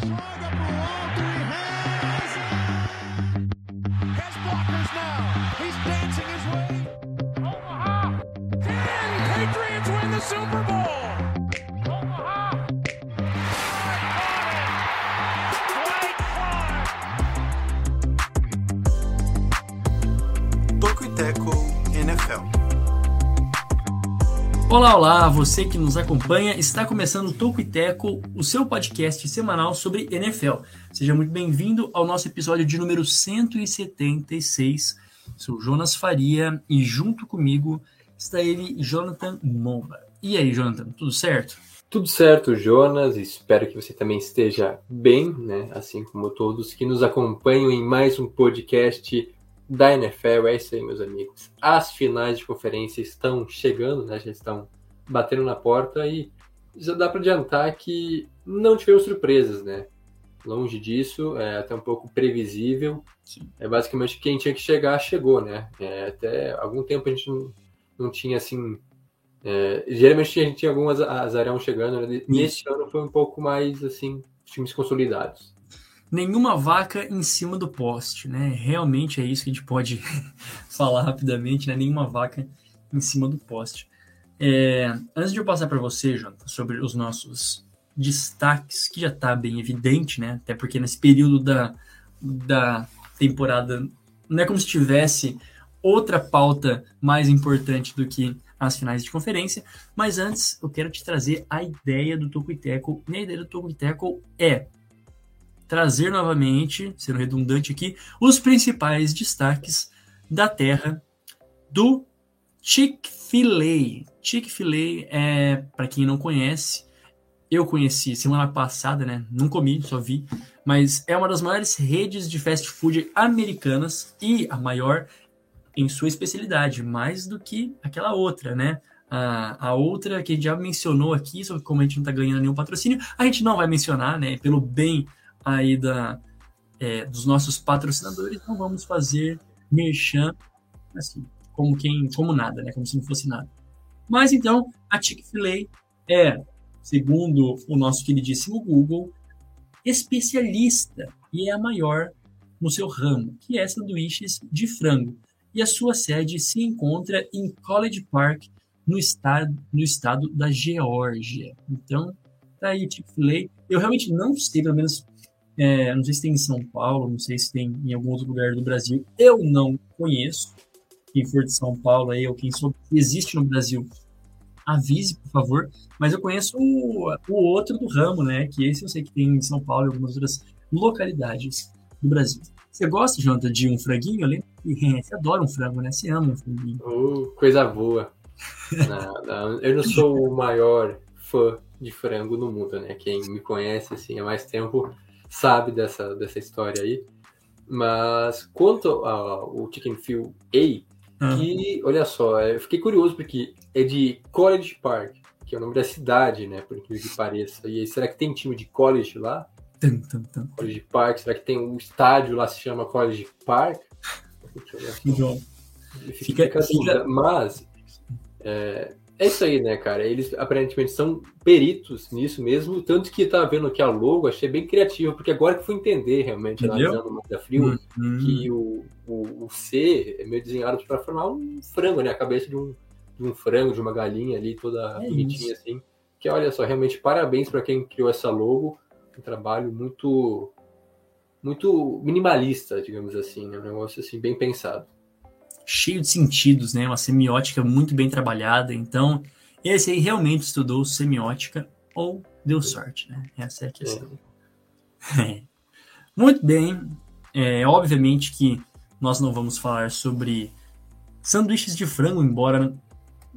Thank you. Olá, olá, você que nos acompanha, está começando o Toco e Teco, o seu podcast semanal sobre NFL. Seja muito bem-vindo ao nosso episódio de número 176. Sou Jonas Faria e junto comigo está ele, Jonathan Momba. E aí, Jonathan, tudo certo? Tudo certo, Jonas. Espero que você também esteja bem, né? Assim como todos que nos acompanham em mais um podcast da NFL. É isso aí, meus amigos. As finais de conferência estão chegando, né? Já estão batendo na porta e já dá para adiantar que não tivemos surpresas, né? Longe disso, é até um pouco previsível. Sim. É basicamente quem tinha que chegar chegou, né? É, até algum tempo a gente não, não tinha assim. É, geralmente a gente tinha algumas azarão chegando. Né? Nesse ano foi um pouco mais assim times consolidados nenhuma vaca em cima do poste, né? Realmente é isso que a gente pode falar rapidamente, né? Nenhuma vaca em cima do poste. É, antes de eu passar para você, Jonathan, sobre os nossos destaques, que já está bem evidente, né? Até porque nesse período da, da temporada não é como se tivesse outra pauta mais importante do que as finais de conferência. Mas antes, eu quero te trazer a ideia do Toco e. E a ideia do Toco é trazer novamente, sendo redundante aqui, os principais destaques da terra do Chick-fil-A. Chick-fil-A é, para quem não conhece, eu conheci semana passada, né? Não comi, só vi, mas é uma das maiores redes de fast food americanas e a maior em sua especialidade, mais do que aquela outra, né? A, a outra que a gente já mencionou aqui, sobre como a gente não está ganhando nenhum patrocínio, a gente não vai mencionar, né? Pelo bem aí da, é, dos nossos patrocinadores, não vamos fazer merchan assim, como quem, como nada, né? Como se não fosse nada. Mas então, a Chick-fil-A é, segundo o nosso queridíssimo Google, especialista e é a maior no seu ramo, que é sanduíches de frango. E a sua sede se encontra em College Park, no estado, no estado da Geórgia. Então, tá aí Chick-fil-A. Eu realmente não sei, pelo menos é, não sei se tem em São Paulo, não sei se tem em algum outro lugar do Brasil. Eu não conheço. Quem for de São Paulo aí, ou quem souber que existe no Brasil, avise, por favor. Mas eu conheço o, o outro do ramo, né? Que esse eu sei que tem em São Paulo e algumas outras localidades do Brasil. Você gosta, Jonathan, de um franguinho? Eu lembro que você adora um frango, né? Você ama um franguinho. Coisa boa. eu não sou o maior fã de frango no mundo, né? Quem me conhece assim há mais tempo sabe dessa, dessa história aí. Mas quanto ao Chicken Field A, uhum. que, olha só, eu fiquei curioso porque é de College Park, que é o nome da cidade, né? Por incrível que pareça. E aí, será que tem time de college lá? Tum, tum, tum. College Park, será que tem um estádio lá se chama College Park? Fica, fica, fica, mas é, é isso aí, né, cara? Eles aparentemente são peritos nisso mesmo, tanto que tá vendo que a logo achei bem criativo, porque agora que fui entender realmente, analisando o Manda Frio, uhum. que o, o, o, C é meio desenhado para formar um frango, né? A cabeça de um, de um frango, de uma galinha ali, toda é bonitinha isso. assim. Que olha só, realmente parabéns para quem criou essa logo. Um trabalho muito muito minimalista, digamos assim, né? Um negócio assim bem pensado cheio de sentidos, né? Uma semiótica muito bem trabalhada. Então, esse aí realmente estudou semiótica ou deu sorte, né? Essa é a questão. É. Muito bem. É, obviamente que nós não vamos falar sobre sanduíches de frango, embora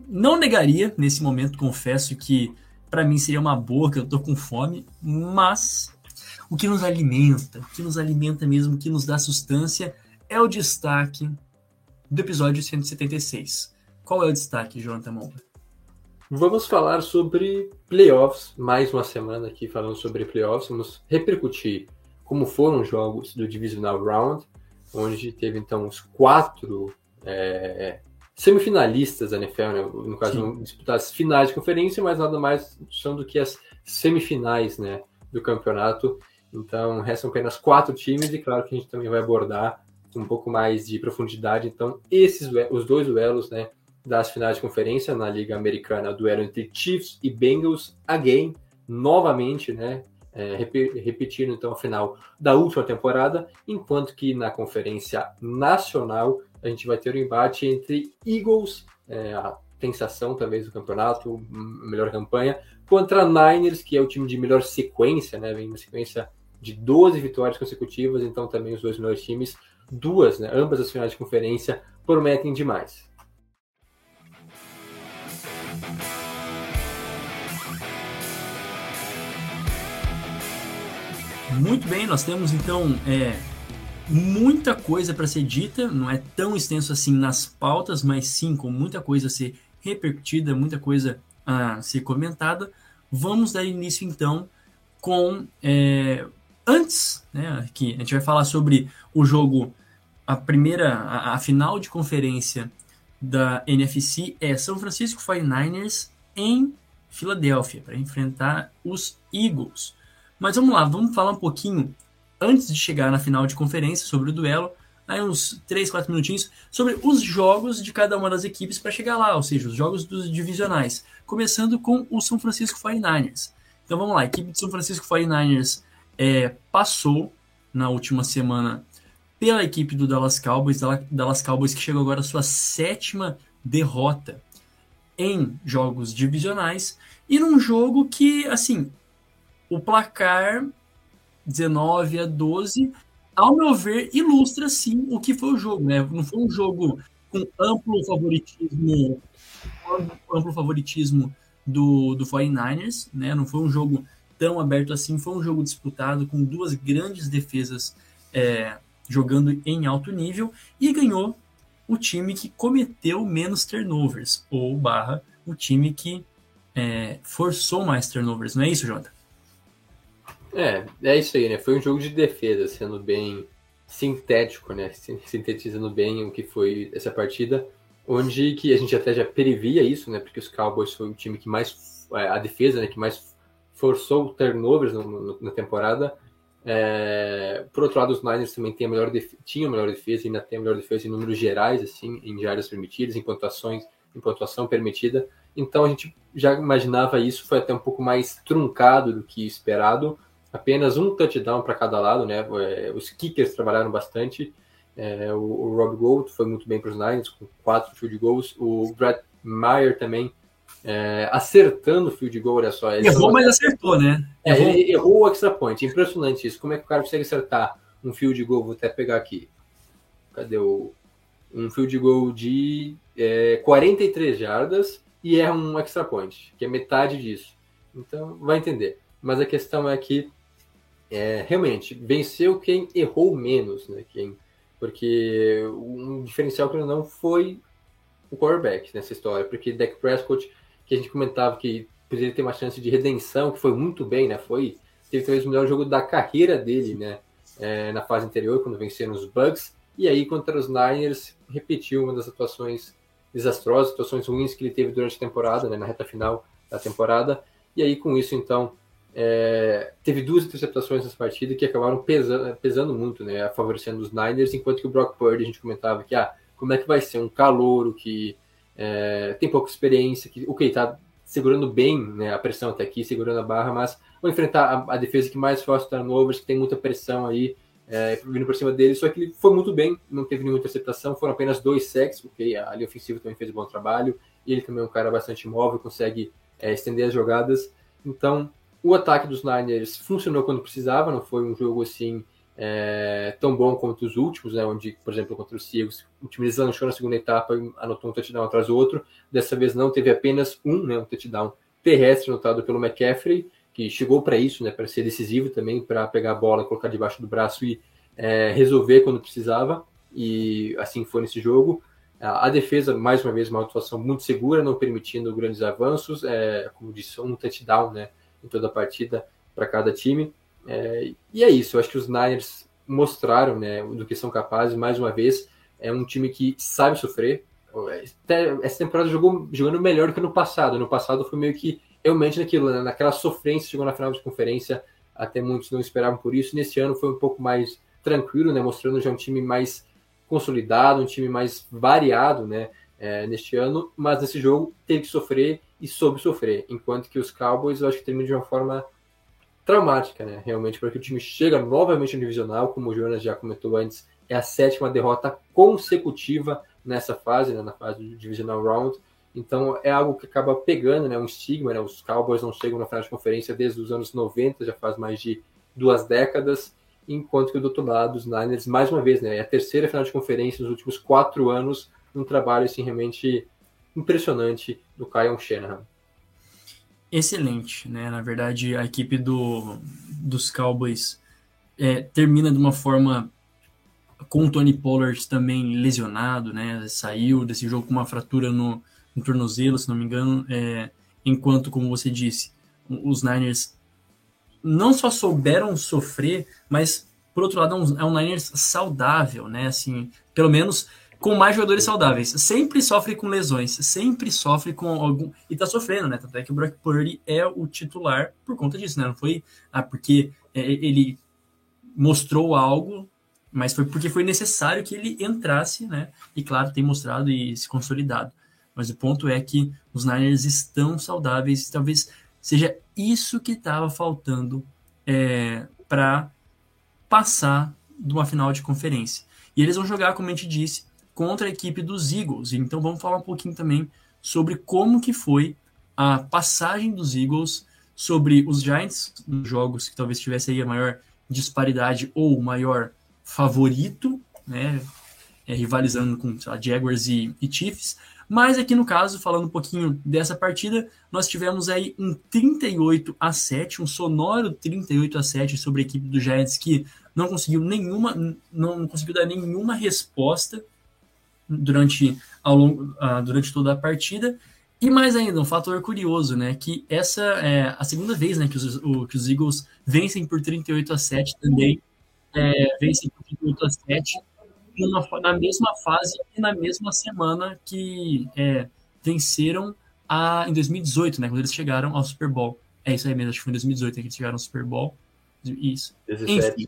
não negaria nesse momento, confesso que para mim seria uma boa, que eu tô com fome, mas o que nos alimenta, o que nos alimenta mesmo, o que nos dá sustância é o destaque do episódio 176. Qual é o destaque, Jonathan Monga? Vamos falar sobre playoffs, mais uma semana aqui falando sobre playoffs. Vamos repercutir como foram os jogos do Divisional Round, onde teve então os quatro é, semifinalistas da NFL, né? no caso, vão disputar as finais de conferência, mas nada mais são do que as semifinais né, do campeonato. Então, restam apenas quatro times e claro que a gente também vai abordar um pouco mais de profundidade. Então, esses os dois duelos, né, das finais de conferência na Liga Americana, duelo entre Chiefs e Bengals, again, novamente, né, é, repetindo então a final da última temporada, enquanto que na Conferência Nacional a gente vai ter o um embate entre Eagles, é, a sensação talvez do campeonato, melhor campanha, contra Niners, que é o time de melhor sequência, né, vem uma sequência de 12 vitórias consecutivas, então também os dois melhores times, duas, né, ambas as finais de conferência, prometem demais. Muito bem, nós temos então é, muita coisa para ser dita, não é tão extenso assim nas pautas, mas sim com muita coisa a ser repercutida, muita coisa a ser comentada. Vamos dar início então com. É, antes, né, aqui, a gente vai falar sobre o jogo, a primeira, a, a final de conferência da NFC é São Francisco 49ers em Filadélfia, para enfrentar os Eagles. Mas vamos lá, vamos falar um pouquinho, antes de chegar na final de conferência, sobre o duelo, aí uns 3, 4 minutinhos, sobre os jogos de cada uma das equipes para chegar lá, ou seja, os jogos dos divisionais. Começando com o São Francisco 49ers. Então vamos lá, a equipe de São Francisco 49ers é, passou na última semana pela equipe do Dallas Cowboys, Dallas Cowboys que chegou agora à sua sétima derrota em jogos divisionais e num jogo que, assim, o placar 19 a 12, ao meu ver, ilustra sim o que foi o jogo, né? Não foi um jogo com amplo favoritismo, amplo favoritismo do, do 49ers, né? Não foi um jogo tão aberto assim, foi um jogo disputado com duas grandes defesas é, jogando em alto nível e ganhou o time que cometeu menos turnovers, ou barra o time que é, forçou mais turnovers, não é isso, Jonathan? É, é isso aí, né? Foi um jogo de defesa, sendo bem sintético, né? Sintetizando bem o que foi essa partida, onde que a gente até já previa isso, né? Porque os Cowboys foi o time que mais é, a defesa, né? Que mais forçou turnovers no, no, na temporada. É, por outro lado, os Niners também tem a melhor tinham a melhor defesa, ainda tem a melhor defesa em números gerais, assim, em jardas permitidas, em pontuações, em pontuação permitida. Então a gente já imaginava isso, foi até um pouco mais truncado do que esperado apenas um touchdown para cada lado, né? É, os kickers trabalharam bastante. É, o, o, Rob Gold foi muito bem para os Niners, com quatro field goals. O Brett Meyer também é, acertando o field goal, olha só. Errou, mas acertou, né? É, errou. Errou o extra point. Impressionante isso. Como é que o cara consegue acertar um field goal? Vou até pegar aqui. Cadê o. Um field goal de é, 43 jardas e é um extra point, que é metade disso. Então, vai entender. Mas a questão é que é, realmente, venceu quem errou menos, né? Quem, porque um diferencial que não foi o quarterback nessa história, porque Dak Prescott, que a gente comentava que poderia ter uma chance de redenção, que foi muito bem, né? Foi, teve talvez o melhor jogo da carreira dele, né? É, na fase anterior, quando venceram os Bucks, e aí contra os Niners repetiu uma das atuações desastrosas, situações ruins que ele teve durante a temporada, né? Na reta final da temporada, e aí com isso então é, teve duas interceptações nessa partida que acabaram pesando, pesando muito, né, favorecendo os Niners, enquanto que o Brock Purdy, a gente comentava que, ah, como é que vai ser um calouro que é, tem pouca experiência, que, ok, tá segurando bem né, a pressão até aqui, segurando a barra, mas vou enfrentar a, a defesa que mais força turnovers, que tem muita pressão aí, é, vindo por cima dele, só que ele foi muito bem, não teve nenhuma interceptação, foram apenas dois sacks, ok, a linha ofensiva também fez um bom trabalho, ele também é um cara bastante móvel, consegue é, estender as jogadas, então o ataque dos Niners funcionou quando precisava, não foi um jogo assim é, tão bom quanto os últimos, né, onde, por exemplo, contra os Seahawks, o time deslanchou na segunda etapa e anotou um touchdown atrás do outro. Dessa vez não, teve apenas um, né, um touchdown terrestre anotado pelo McCaffrey, que chegou para isso, né, para ser decisivo também, para pegar a bola, colocar debaixo do braço e é, resolver quando precisava. E assim foi nesse jogo. A defesa, mais uma vez, uma atuação muito segura, não permitindo grandes avanços. É, como disse, um touchdown, né? em toda a partida para cada time. É, e é isso, eu acho que os Niners mostraram né, do que são capazes, mais uma vez, é um time que sabe sofrer. Essa temporada jogou jogando melhor do que no passado. No passado foi meio que realmente naquilo, né, naquela sofrência, chegou na final de conferência, até muitos não esperavam por isso. Nesse ano foi um pouco mais tranquilo, né, mostrando já um time mais consolidado, um time mais variado, né, é, neste ano, mas nesse jogo teve que sofrer e soube sofrer, enquanto que os Cowboys eu acho que terminam de uma forma traumática, né, realmente, porque o time chega novamente no divisional, como o Jonas já comentou antes, é a sétima derrota consecutiva nessa fase, né, na fase do divisional round, então é algo que acaba pegando, né, um estigma, né, os Cowboys não chegam na final de conferência desde os anos 90, já faz mais de duas décadas, enquanto que do outro lado, os Niners, mais uma vez, né, é a terceira final de conferência nos últimos quatro anos, um trabalho assim, realmente impressionante do Kyle Shanahan. Excelente, né? Na verdade, a equipe do, dos Cowboys é, termina de uma forma com o Tony Pollard também lesionado, né? Saiu desse jogo com uma fratura no, no tornozelo, se não me engano. É, enquanto, como você disse, os Niners não só souberam sofrer, mas por outro lado é um, é um Niners saudável, né? Assim, pelo menos com mais jogadores saudáveis. Sempre sofre com lesões, sempre sofre com algum. E tá sofrendo, né? Tanto é que o Brock Purdy é o titular por conta disso, né? Não foi ah, porque é, ele mostrou algo, mas foi porque foi necessário que ele entrasse, né? E claro, tem mostrado e se consolidado. Mas o ponto é que os Niners estão saudáveis, talvez seja isso que estava faltando é, para passar de uma final de conferência. E eles vão jogar, como a gente disse, contra a equipe dos Eagles. Então vamos falar um pouquinho também sobre como que foi a passagem dos Eagles sobre os Giants, nos jogos que talvez tivesse aí a maior disparidade ou o maior favorito, né, é, rivalizando com lá, Jaguars e, e Chiefs, mas aqui no caso, falando um pouquinho dessa partida, nós tivemos aí um 38 a 7, um sonoro 38 a 7 sobre a equipe do Giants que não conseguiu nenhuma, não conseguiu dar nenhuma resposta durante, ao longo, uh, durante toda a partida. E mais ainda, um fator curioso, né? Que essa é a segunda vez né, que, os, o, que os Eagles vencem por 38 a 7 também. É, vencem por 38 a 7 numa, na mesma fase e na mesma semana que é, venceram a, em 2018, né? Quando eles chegaram ao Super Bowl. É isso aí mesmo, acho que foi em 2018 que eles chegaram ao Super Bowl. Isso. 17. Enfim,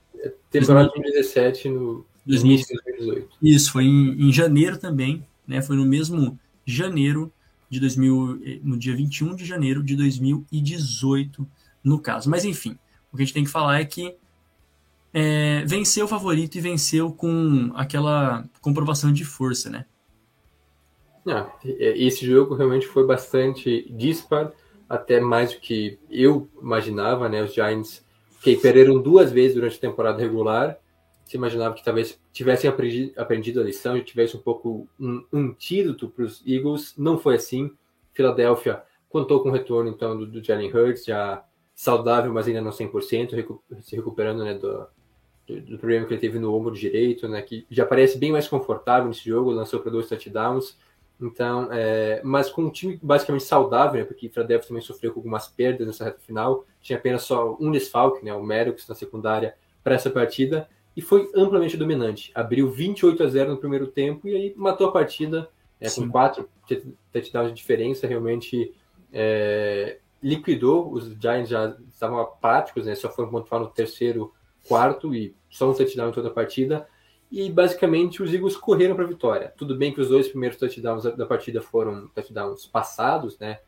temporada de 2017 no 2018. Isso, foi em, em janeiro também, né? Foi no mesmo janeiro de 2000, eh, no dia 21 de janeiro de 2018, no caso. Mas enfim, o que a gente tem que falar é que é, venceu o favorito e venceu com aquela comprovação de força, né? Ah, esse jogo realmente foi bastante dispar, até mais do que eu imaginava, né? Os Giants que perderam duas vezes durante a temporada regular. Se imaginava que talvez tivessem aprendido, a lição e tivesse um pouco um antídoto para os Eagles. Não foi assim. Filadélfia contou com o retorno então do, do Jalen Hurts, já saudável, mas ainda não 100%, recu se recuperando né, do, do, problema que ele teve no ombro direito, né, que já parece bem mais confortável nesse jogo, lançou para dois touchdowns. Então, é, mas com um time basicamente saudável, né, porque Philadelphia também sofreu com algumas perdas nessa reta final, tinha apenas só um desfalque, né, o Merrick na secundária para essa partida, e foi amplamente dominante. Abriu 28 a 0 no primeiro tempo e aí matou a partida né, com quatro touchdowns de diferença, realmente é, liquidou. Os Giants já estavam apáticos, né, só foram pontuar no terceiro quarto e só um touchdown em toda a partida. E basicamente os Eagles correram para a vitória. Tudo bem que os dois primeiros touchdowns da partida foram touchdowns passados, né?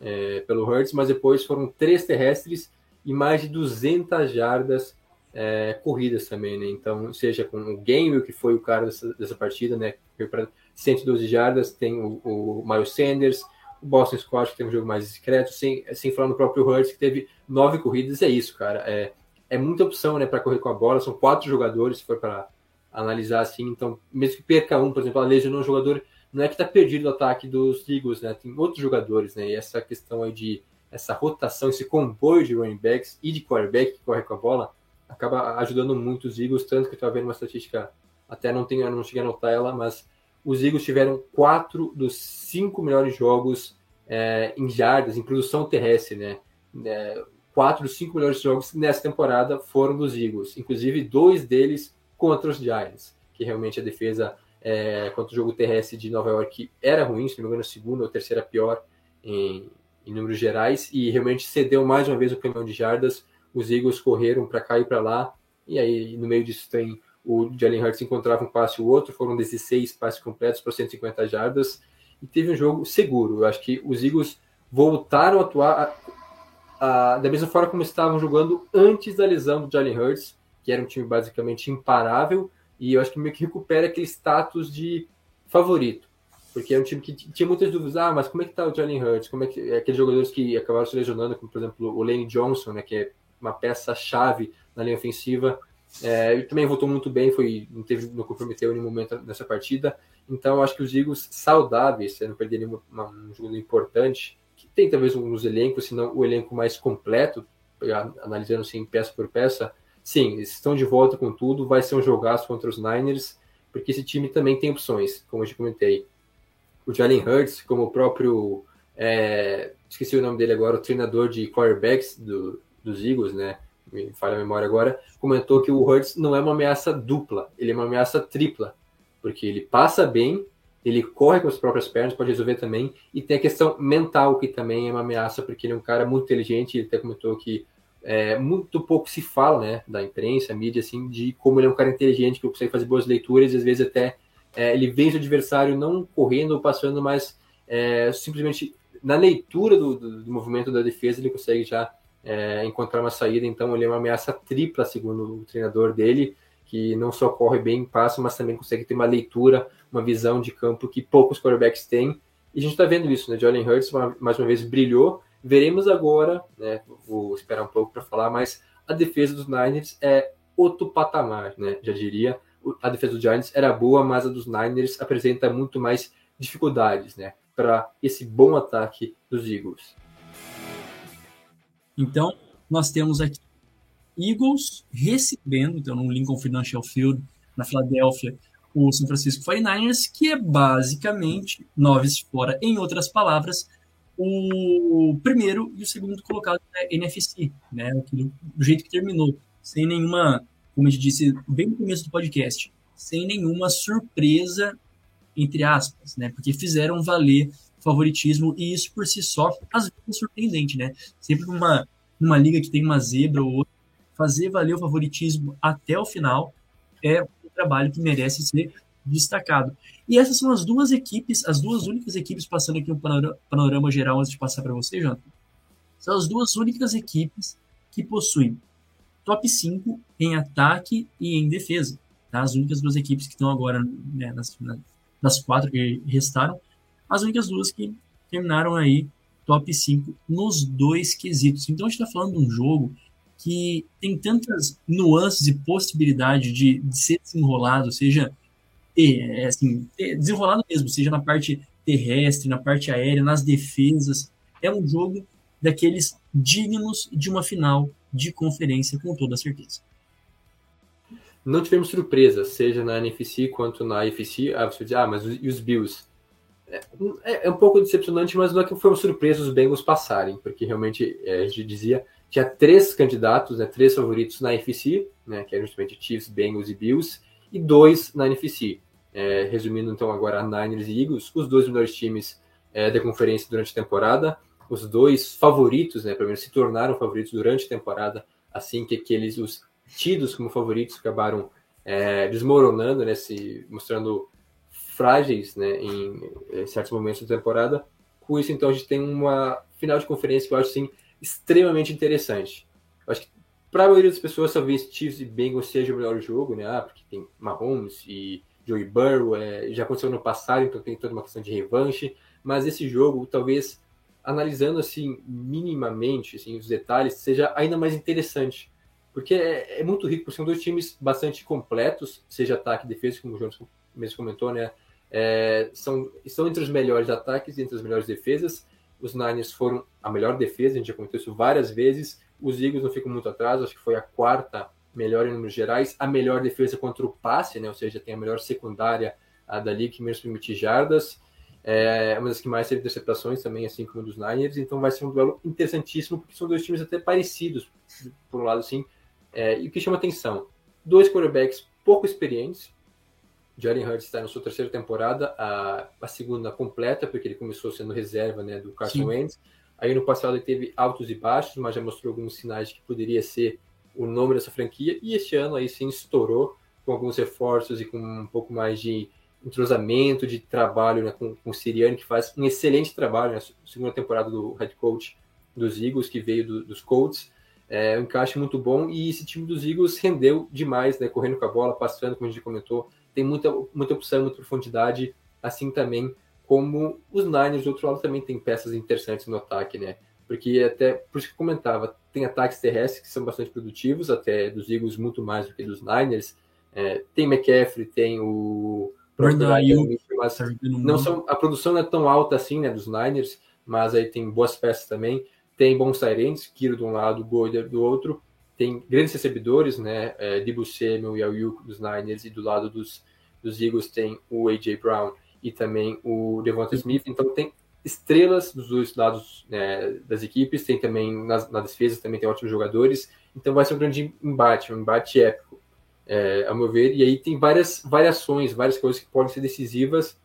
É, pelo Hurts, mas depois foram três terrestres e mais de 200 jardas é, corridas também, né? Então, seja com o Gainwell, que foi o cara dessa, dessa partida, né? Para 112 jardas, tem o, o Miles Sanders, o Boston Scott, que tem um jogo mais discreto, sem, sem falar no próprio Hurts, que teve nove corridas, é isso, cara. É, é muita opção, né, para correr com a bola. São quatro jogadores, se for para analisar assim. Então, mesmo que perca um, por exemplo, a lesionou um jogador, não é que está perdido o ataque dos Eagles, né? Tem outros jogadores, né? E essa questão aí de essa rotação, esse comboio de running backs e de quarterback que corre com a bola, acaba ajudando muito os Eagles, tanto que eu estava vendo uma estatística, até não tenho, não cheguei a anotar ela, mas os Eagles tiveram quatro dos cinco melhores jogos é, em jardas, em produção terrestre, né? É, quatro dos cinco melhores jogos nessa temporada foram dos Eagles, inclusive dois deles contra os Giants, que realmente a defesa é, contra o jogo terrestre de Nova York era ruim, se não me engano, a segunda ou terceira pior em, em números gerais, e realmente cedeu mais uma vez o caminhão de jardas. Os Eagles correram para cá e para lá, e aí no meio disso tem o Jalen Hurts encontrava um passe e o outro, foram 16 passes completos para 150 jardas, e teve um jogo seguro. Eu acho que os Eagles voltaram a atuar a, a, da mesma forma como estavam jogando antes da lesão do Jalen Hurts, que era um time basicamente imparável, e eu acho que meio que recupera aquele status de favorito. Porque é um time que tinha muitas dúvidas. Ah, mas como é que tá o Jalen Hurts? Como é que é aqueles jogadores que acabaram se lesionando, como por exemplo o Lane Johnson, né, que é uma peça-chave na linha ofensiva. É, ele também voltou muito bem, foi, não teve, não comprometeu nenhum momento nessa partida. Então, acho que os Eagles saudáveis, não perderem um jogo importante, que tem talvez uns elencos, se não o elenco mais completo, analisando assim peça por peça, sim, eles estão de volta com tudo, vai ser um jogaço contra os Niners, porque esse time também tem opções, como eu já comentei o Jalen Hurts, como o próprio, é, esqueci o nome dele agora, o treinador de quarterbacks do, dos Eagles, né? Me falha a memória agora, comentou que o Hurts não é uma ameaça dupla, ele é uma ameaça tripla, porque ele passa bem, ele corre com as próprias pernas, pode resolver também, e tem a questão mental, que também é uma ameaça, porque ele é um cara muito inteligente, ele até comentou que é, muito pouco se fala, né, da imprensa, mídia, assim, de como ele é um cara inteligente, que consegue fazer boas leituras, e às vezes até é, ele vence o adversário não correndo ou passando, mas é, simplesmente na leitura do, do, do, movimento da defesa ele consegue já é, encontrar uma saída. Então ele é uma ameaça tripla, segundo o treinador dele, que não só corre bem, passa, mas também consegue ter uma leitura, uma visão de campo que poucos quarterbacks têm. E a gente está vendo isso, né? Jalen Hurts mais uma vez brilhou. Veremos agora, né? Vou esperar um pouco para falar, mas a defesa dos Niners é outro patamar, né? Já diria a defesa dos Giants era boa, mas a dos Niners apresenta muito mais dificuldades, né, para esse bom ataque dos Eagles. Então, nós temos aqui Eagles recebendo, então, no Lincoln Financial Field, na Filadélfia, o São Francisco 49ers, que é basicamente, noves fora, em outras palavras, o primeiro e o segundo colocado da NFC, né, do jeito que terminou, sem nenhuma como a gente disse bem no começo do podcast, sem nenhuma surpresa, entre aspas, né? Porque fizeram valer favoritismo e isso por si só, às vezes é surpreendente, né? Sempre numa, numa liga que tem uma zebra ou outra, fazer valer o favoritismo até o final é um trabalho que merece ser destacado. E essas são as duas equipes, as duas únicas equipes, passando aqui um panorama, geral antes de passar para você, Jonathan. São as duas únicas equipes que possuem top 5 em ataque e em defesa. Tá? As únicas duas equipes que estão agora né, nas, nas quatro que restaram, as únicas duas que terminaram aí top 5 nos dois quesitos. Então a gente está falando de um jogo que tem tantas nuances e possibilidade de, de ser desenrolado, seja é, assim, desenrolado mesmo, seja na parte terrestre, na parte aérea, nas defesas. É um jogo daqueles dignos de uma final de conferência, com toda certeza. Não tivemos surpresas, seja na NFC quanto na AFC. Ah, você diz, ah, mas e os Bills? É, é, um pouco decepcionante, mas não é que foi uma surpresa os Bengals passarem, porque realmente é, a gente dizia tinha três candidatos, né, três favoritos na NFC, né, que eram justamente Chiefs, Bengals e Bills, e dois na NFC. É, resumindo então agora Niners e Eagles, os dois melhores times é, da conferência durante a temporada os dois favoritos, né, pelo menos se tornaram favoritos durante a temporada, assim que aqueles os tidos como favoritos acabaram é, desmoronando, né, se mostrando frágeis, né, em, em, certos momentos da temporada. Com isso, então, a gente tem uma final de conferência que eu acho assim extremamente interessante. Eu acho que para a maioria das pessoas, talvez Chiefs e Bengals seja o melhor jogo, né? Ah, porque tem Mahomes e Joey Burrow, é, já aconteceu no passado, então tem toda uma questão de revanche. Mas esse jogo, talvez analisando assim minimamente assim, os detalhes, seja ainda mais interessante. Porque é, é muito rico, porque são dois times bastante completos, seja ataque e defesa, como o João mesmo comentou, né? É, são, entre os melhores ataques e entre as melhores defesas. Os Niners foram a melhor defesa, a gente já comentou isso várias vezes. Os Eagles não ficam muito atrás, acho que foi a quarta melhor em números gerais. A melhor defesa contra o passe, né? Ou seja, tem a melhor secundária a dali que menos permite jardas. É uma das que mais teve interceptações também, assim como dos Niners. Então vai ser um duelo interessantíssimo, porque são dois times até parecidos, por um lado, assim. É, e o que chama atenção: dois quarterbacks pouco experientes. Jalen Hurts está na sua terceira temporada, a, a segunda completa, porque ele começou sendo reserva né, do Carson Wentz. Aí no passado ele teve altos e baixos, mas já mostrou alguns sinais de que poderia ser o nome dessa franquia. E este ano aí sim estourou com alguns reforços e com um pouco mais de entrosamento, de trabalho né, com, com o Siriani, que faz um excelente trabalho na né, segunda temporada do head coach dos Eagles, que veio do, dos Colts. É um encaixe muito bom e esse time dos Eagles rendeu demais, né, correndo com a bola, passando, como a gente comentou. Tem muita, muita opção, muita profundidade, assim também como os Niners, do outro lado, também tem peças interessantes no ataque, né? Porque até, por isso que eu comentava, tem ataques terrestres que são bastante produtivos, até dos Eagles muito mais do que dos Niners. É, tem McCaffrey, tem o mas não são, a produção não é tão alta assim, né, dos Niners, mas aí tem boas peças também. Tem bons Tyrants, Kiro de um lado, Goider do outro. Tem grandes recebedores, né, é, Debo Samuel e Ayuk dos Niners, e do lado dos, dos Eagles tem o A.J. Brown e também o Devonta Smith. Então tem estrelas dos dois lados né, das equipes, tem também na, na defesa também tem ótimos jogadores. Então vai ser um grande embate, um embate épico é, meu ver. E aí tem várias variações, várias coisas que podem ser decisivas.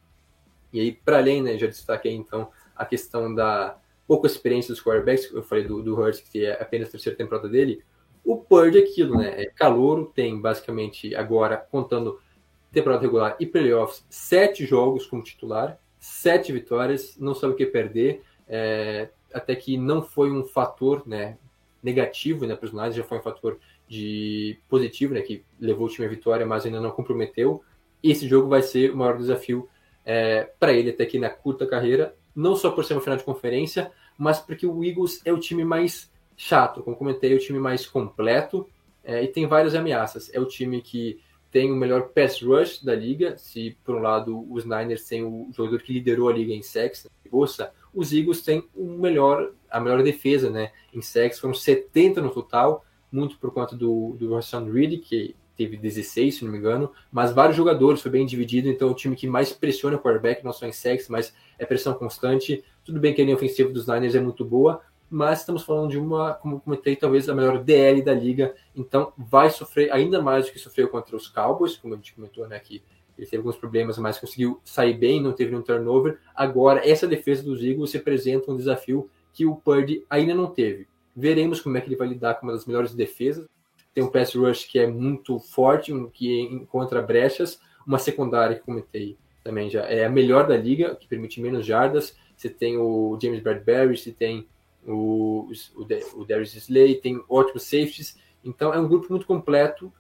E aí, para além, né, já destaquei então a questão da pouca experiência dos quarterbacks, eu falei do, do Hurts, que é apenas a terceira temporada dele. O Purdy é aquilo, né? É calouro, tem basicamente agora, contando temporada regular e playoffs, sete jogos como titular, sete vitórias, não sabe o que perder, é, até que não foi um fator né, negativo né, para os Niners, já foi um fator de positivo, né, que levou o time à vitória, mas ainda não comprometeu. Esse jogo vai ser o maior desafio é, para ele até aqui na curta carreira, não só por ser uma final de conferência, mas porque o Eagles é o time mais chato, como comentei, é o time mais completo é, e tem várias ameaças. É o time que tem o melhor pass rush da liga, se por um lado os Niners têm o jogador que liderou a liga em sacks, Bossa, os Eagles têm o melhor, a melhor defesa né, em sacks, foram 70 no total, muito por conta do, do Reed, que teve 16, se não me engano, mas vários jogadores, foi bem dividido, então é o time que mais pressiona o quarterback, não só em sacks, mas é pressão constante. Tudo bem que a linha ofensiva dos Niners é muito boa, mas estamos falando de uma, como comentei, talvez a melhor DL da liga, então vai sofrer ainda mais do que sofreu contra os Cowboys, como a gente comentou, né, que ele teve alguns problemas, mas conseguiu sair bem, não teve nenhum turnover. Agora, essa defesa dos Eagles representa um desafio que o Purdy ainda não teve. Veremos como é que ele vai lidar com uma das melhores defesas. Tem um pass rush que é muito forte, que encontra brechas. Uma secundária que comentei também já é a melhor da liga, que permite menos jardas. Você tem o James Bradbury, você tem o, o, o Darius Slay, tem ótimos safeties. Então é um grupo muito completo,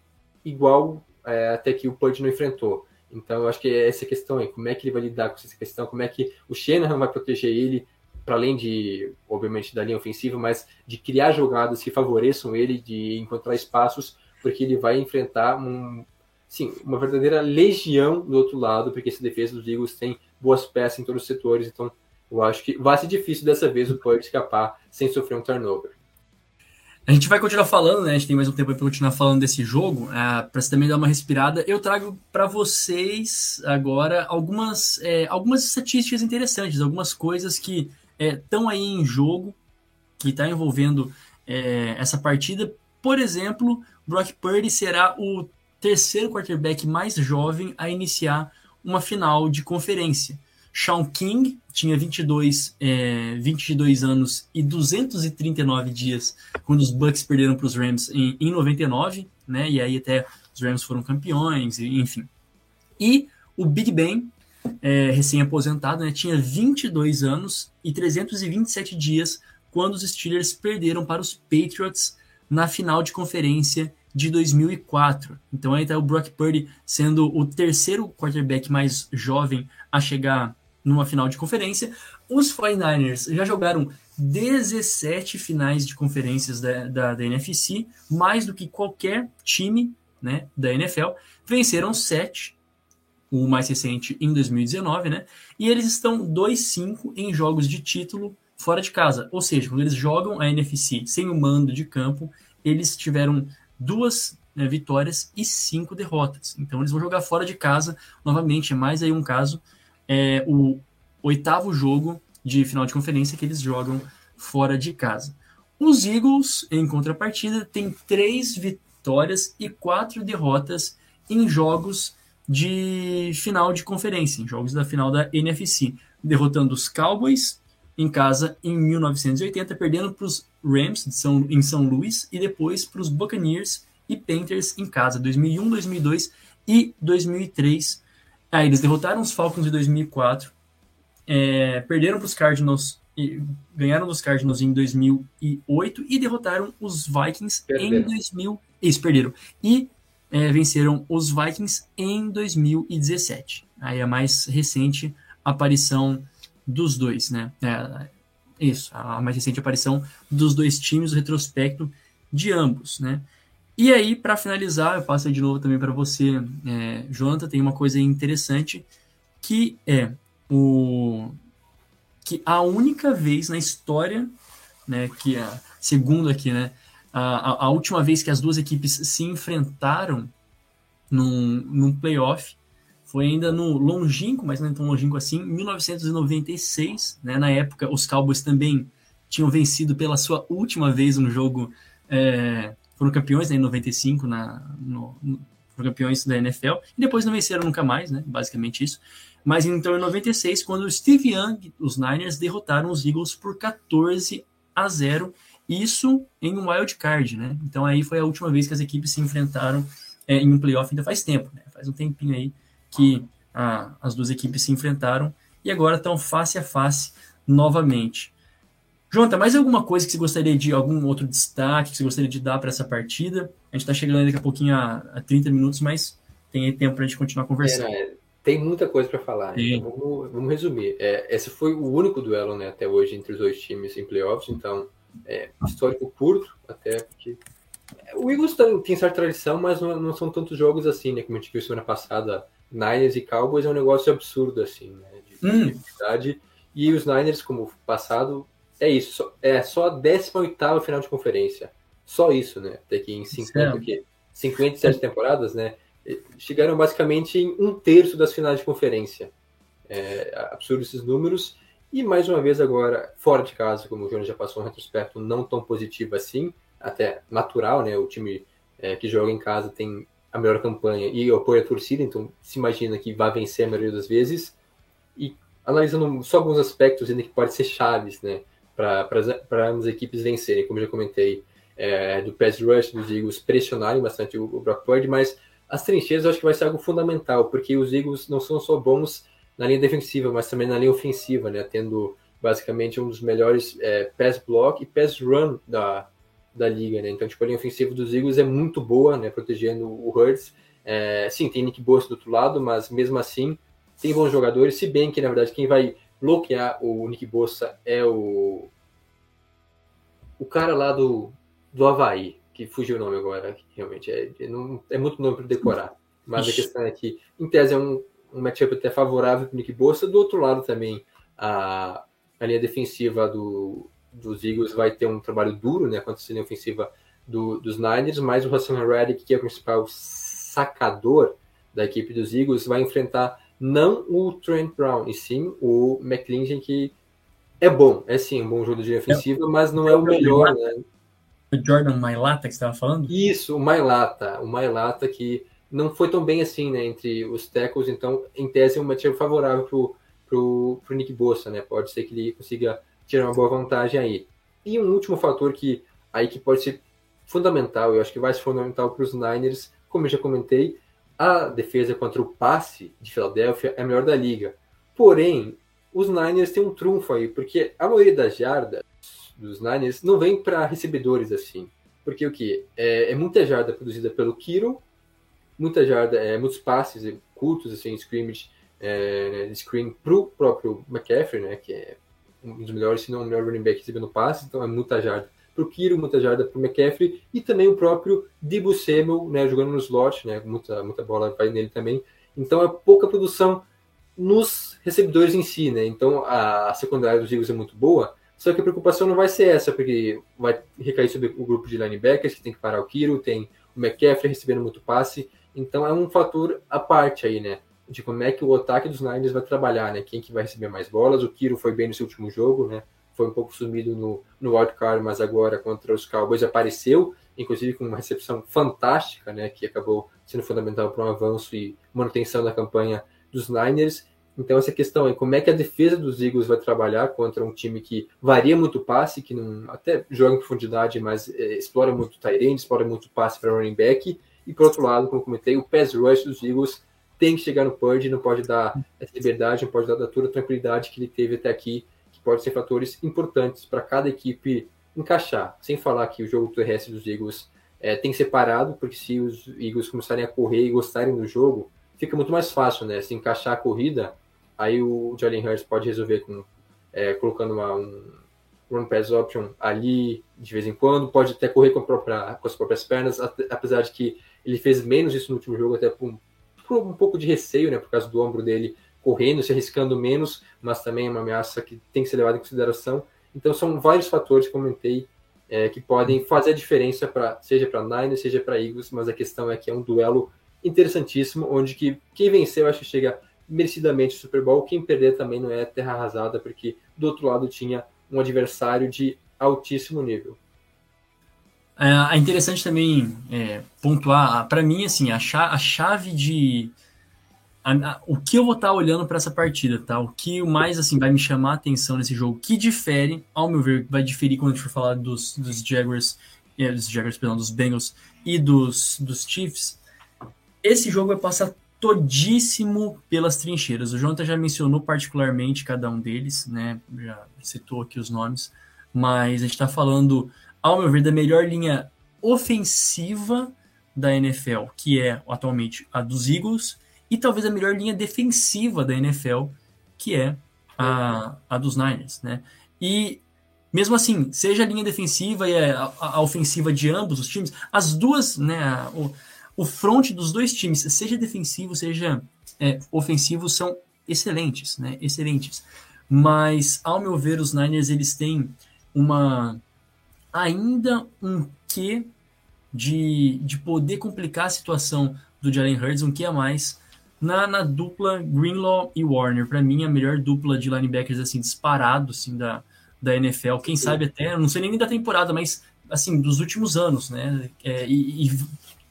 igual é, até que o Purdy não enfrentou. Então eu acho que é essa questão aí, como é que ele vai lidar com essa questão, como é que o Shanahan vai proteger ele, para além de, obviamente, da linha ofensiva, mas de criar jogadas que favoreçam ele, de encontrar espaços, porque ele vai enfrentar um, sim, uma verdadeira legião do outro lado, porque essa defesa dos Eagles tem boas peças em todos os setores, então eu acho que vai ser difícil dessa vez o Purdy escapar sem sofrer um turnover. A gente vai continuar falando, né? A gente tem mais um tempo para continuar falando desse jogo, é, para você também dar uma respirada. Eu trago para vocês agora algumas, é, algumas estatísticas interessantes, algumas coisas que estão é, aí em jogo, que está envolvendo é, essa partida. Por exemplo, Brock Purdy será o terceiro quarterback mais jovem a iniciar uma final de conferência. Sean King tinha 22, é, 22 anos e 239 dias quando os Bucks perderam para os Rams em, em 99, né? E aí até os Rams foram campeões, enfim. E o Big Ben é, recém-aposentado, né, tinha 22 anos e 327 dias quando os Steelers perderam para os Patriots na final de conferência de 2004. Então aí está o Brock Purdy sendo o terceiro quarterback mais jovem a chegar numa final de conferência. Os 49ers já jogaram 17 finais de conferências da, da, da NFC, mais do que qualquer time né, da NFL. Venceram 7 o mais recente em 2019, né? E eles estão 2-5 em jogos de título fora de casa. Ou seja, quando eles jogam a NFC sem o mando de campo, eles tiveram duas né, vitórias e cinco derrotas. Então eles vão jogar fora de casa novamente. É mais aí um caso. É o oitavo jogo de final de conferência que eles jogam fora de casa. Os Eagles, em contrapartida, têm três vitórias e quatro derrotas em jogos de final de conferência, em jogos da final da NFC, derrotando os Cowboys, em casa em 1980, perdendo para os Rams São, em São Luís e depois para os Buccaneers e Panthers em casa, 2001, 2002 e 2003. Aí eles derrotaram os Falcons em 2004, é, perderam para os Cardinals, ganharam dos Cardinals em 2008 e derrotaram os Vikings perderam. em 2000. Eles perderam. E é, venceram os Vikings em 2017. Aí a mais recente aparição dos dois, né? É, isso, a mais recente aparição dos dois times, o retrospecto de ambos, né? E aí, para finalizar, eu passo de novo também para você, é, Jonathan, tem uma coisa interessante que é o que a única vez na história, né, que a, segundo aqui, né, a, a última vez que as duas equipes se enfrentaram num, num playoff foi ainda no longínquo, mas não é tão longínquo assim, 1996, né, na época os Cowboys também tinham vencido pela sua última vez no jogo é, foram campeões né, em 95 na, no, no, foram campeões da NFL e depois não venceram nunca mais, né? Basicamente isso. Mas então em 96, quando o Steve Young, os Niners derrotaram os Eagles por 14 a 0, isso em um wild card, né? Então aí foi a última vez que as equipes se enfrentaram é, em um playoff, ainda faz tempo, né? Faz um tempinho aí que a, as duas equipes se enfrentaram e agora estão face a face novamente. Jonathan, mais alguma coisa que você gostaria de, algum outro destaque que você gostaria de dar para essa partida? A gente está chegando daqui a pouquinho a, a 30 minutos, mas tem tempo para a gente continuar conversando. É, né? Tem muita coisa para falar, então vamos, vamos, resumir. É, esse foi o único duelo né, até hoje entre os dois times em playoffs, então é histórico curto, até porque o Eagles tem, tem certa tradição, mas não, não, são tantos jogos assim, né? Como a gente viu semana passada, Niners e Cowboys é um negócio absurdo, assim, né? De hum. E os Niners, como passado, é isso. É só a 18 final de conferência. Só isso, né? Até que em 50, que, 57 temporadas, né? Chegaram basicamente em um terço das finais de conferência. É, absurdo esses números. E mais uma vez agora, fora de casa, como o Jonas já passou um retrospecto não tão positivo assim, até natural, né? O time é, que joga em casa tem a melhor campanha e apoia a torcida, então se imagina que vai vencer a maioria das vezes. E analisando só alguns aspectos ainda que pode ser chaves, né? Para as equipes vencerem, como já comentei, é, do pass rush dos Eagles pressionarem bastante o, o Brock Purdy, mas as trincheiras eu acho que vai ser algo fundamental, porque os Eagles não são só bons na linha defensiva, mas também na linha ofensiva, né, tendo basicamente um dos melhores é, pass block e pass run da, da liga, né, então tipo, a linha ofensiva dos Eagles é muito boa, né, protegendo o Hurts, é, sim, tem Nick Bosa do outro lado, mas mesmo assim tem bons jogadores, se bem que na verdade quem vai bloquear o Nick Bossa é o. O cara lá do, do Havaí, que fugiu o nome agora, realmente. É, é, não, é muito nome para decorar. Mas Ixi. a questão é que, em tese, é um, um matchup até favorável para o Nick Bossa. Do outro lado também, a, a linha defensiva do, dos Eagles vai ter um trabalho duro né, contra a linha ofensiva do, dos Niners, mas o Hassan Reddick, que é o principal sacador da equipe dos Eagles, vai enfrentar não o Trent Brown, e sim o McClinton, que é bom, é sim um bom jogo de ofensiva, é, mas não é o melhor, né? O Jordan Mailata que você estava falando? Isso, o Mailata, o Mailata que não foi tão bem assim, né, entre os tackles, então, em tese, é um matchup favorável pro, pro, pro Nick Bossa, né, pode ser que ele consiga tirar uma boa vantagem aí. E um último fator que aí que pode ser fundamental, eu acho que vai ser fundamental para os Niners, como eu já comentei, a defesa contra o passe de Filadélfia é a melhor da liga. Porém, os Niners têm um trunfo aí, porque a maioria das jardas dos Niners não vem para recebedores assim. Porque o que? É, é, muita jarda produzida pelo Kiro, muita jarda, é, muitos passes curtos, assim, scrimmage, é, screen pro próprio McCaffrey, né, que é um dos melhores, se não o melhor running back recebendo passes, então é muita jarda para o Kiro, muita jarda para o McCaffrey e também o próprio Dibu Samuel, né, jogando no slot, né, muita, muita bola vai nele também. Então é pouca produção nos recebedores em si, né? Então a, a secundária dos Eagles é muito boa, só que a preocupação não vai ser essa, porque vai recair sobre o grupo de linebackers que tem que parar o Kiro, tem o McCaffrey recebendo muito passe, então é um fator à parte aí, né? De como é que o ataque dos Niners vai trabalhar, né? Quem que vai receber mais bolas? O Kiro foi bem no seu último jogo, né? Foi um pouco sumido no, no wildcard, mas agora contra os Cowboys apareceu, inclusive com uma recepção fantástica, né, que acabou sendo fundamental para um avanço e manutenção da campanha dos Niners. Então, essa questão é como é que a defesa dos Eagles vai trabalhar contra um time que varia muito passe, que não até joga em profundidade, mas é, explora muito tight end, explora muito passe para running back. E, por outro lado, como comentei, o pass rush dos Eagles tem que chegar no Purdy, não pode dar essa liberdade, não pode dar toda a tranquilidade que ele teve até aqui, que pode ser fatores importantes para cada equipe encaixar. Sem falar que o jogo terrestre dos Eagles é, tem que ser parado, porque se os Eagles começarem a correr e gostarem do jogo, fica muito mais fácil, né? Se encaixar a corrida, aí o Jalen Hurts pode resolver com é, colocando uma, um run pass option ali de vez em quando, pode até correr com, própria, com as próprias pernas, apesar de que ele fez menos isso no último jogo, até por, por um pouco de receio, né? Por causa do ombro dele correndo, se arriscando menos, mas também é uma ameaça que tem que ser levada em consideração. Então são vários fatores que comentei é, que podem fazer a diferença para seja para Niners, seja para Eagles, mas a questão é que é um duelo interessantíssimo, onde que quem venceu acho que chega merecidamente ao Super Bowl, quem perder também não é terra arrasada, porque do outro lado tinha um adversário de altíssimo nível. É, é interessante também é, pontuar, para mim, assim, a chave de. A, a, o que eu vou estar tá olhando para essa partida, tá? O que mais assim vai me chamar a atenção nesse jogo, que difere, ao meu ver, vai diferir quando a gente for falar dos, dos Jaguars, é, dos Jaguars, perdão, dos Bengals e dos, dos Chiefs, esse jogo vai passar todíssimo pelas trincheiras. O Jonathan já mencionou particularmente cada um deles, né? Já citou aqui os nomes, mas a gente está falando, ao meu ver, da melhor linha ofensiva da NFL, que é atualmente a dos Eagles, e talvez a melhor linha defensiva da NFL, que é a, a dos Niners, né? E mesmo assim, seja a linha defensiva e a, a, a ofensiva de ambos os times, as duas, né? O, o front dos dois times, seja defensivo, seja é, ofensivo, são excelentes, né? Excelentes. Mas, ao meu ver, os Niners eles têm uma ainda um quê de, de poder complicar a situação do Jalen Hurts, um que a mais na, na dupla Greenlaw e Warner. Para mim, a melhor dupla de linebackers assim disparado assim da, da NFL. Quem sabe até, não sei nem da temporada, mas assim dos últimos anos, né? É, e, e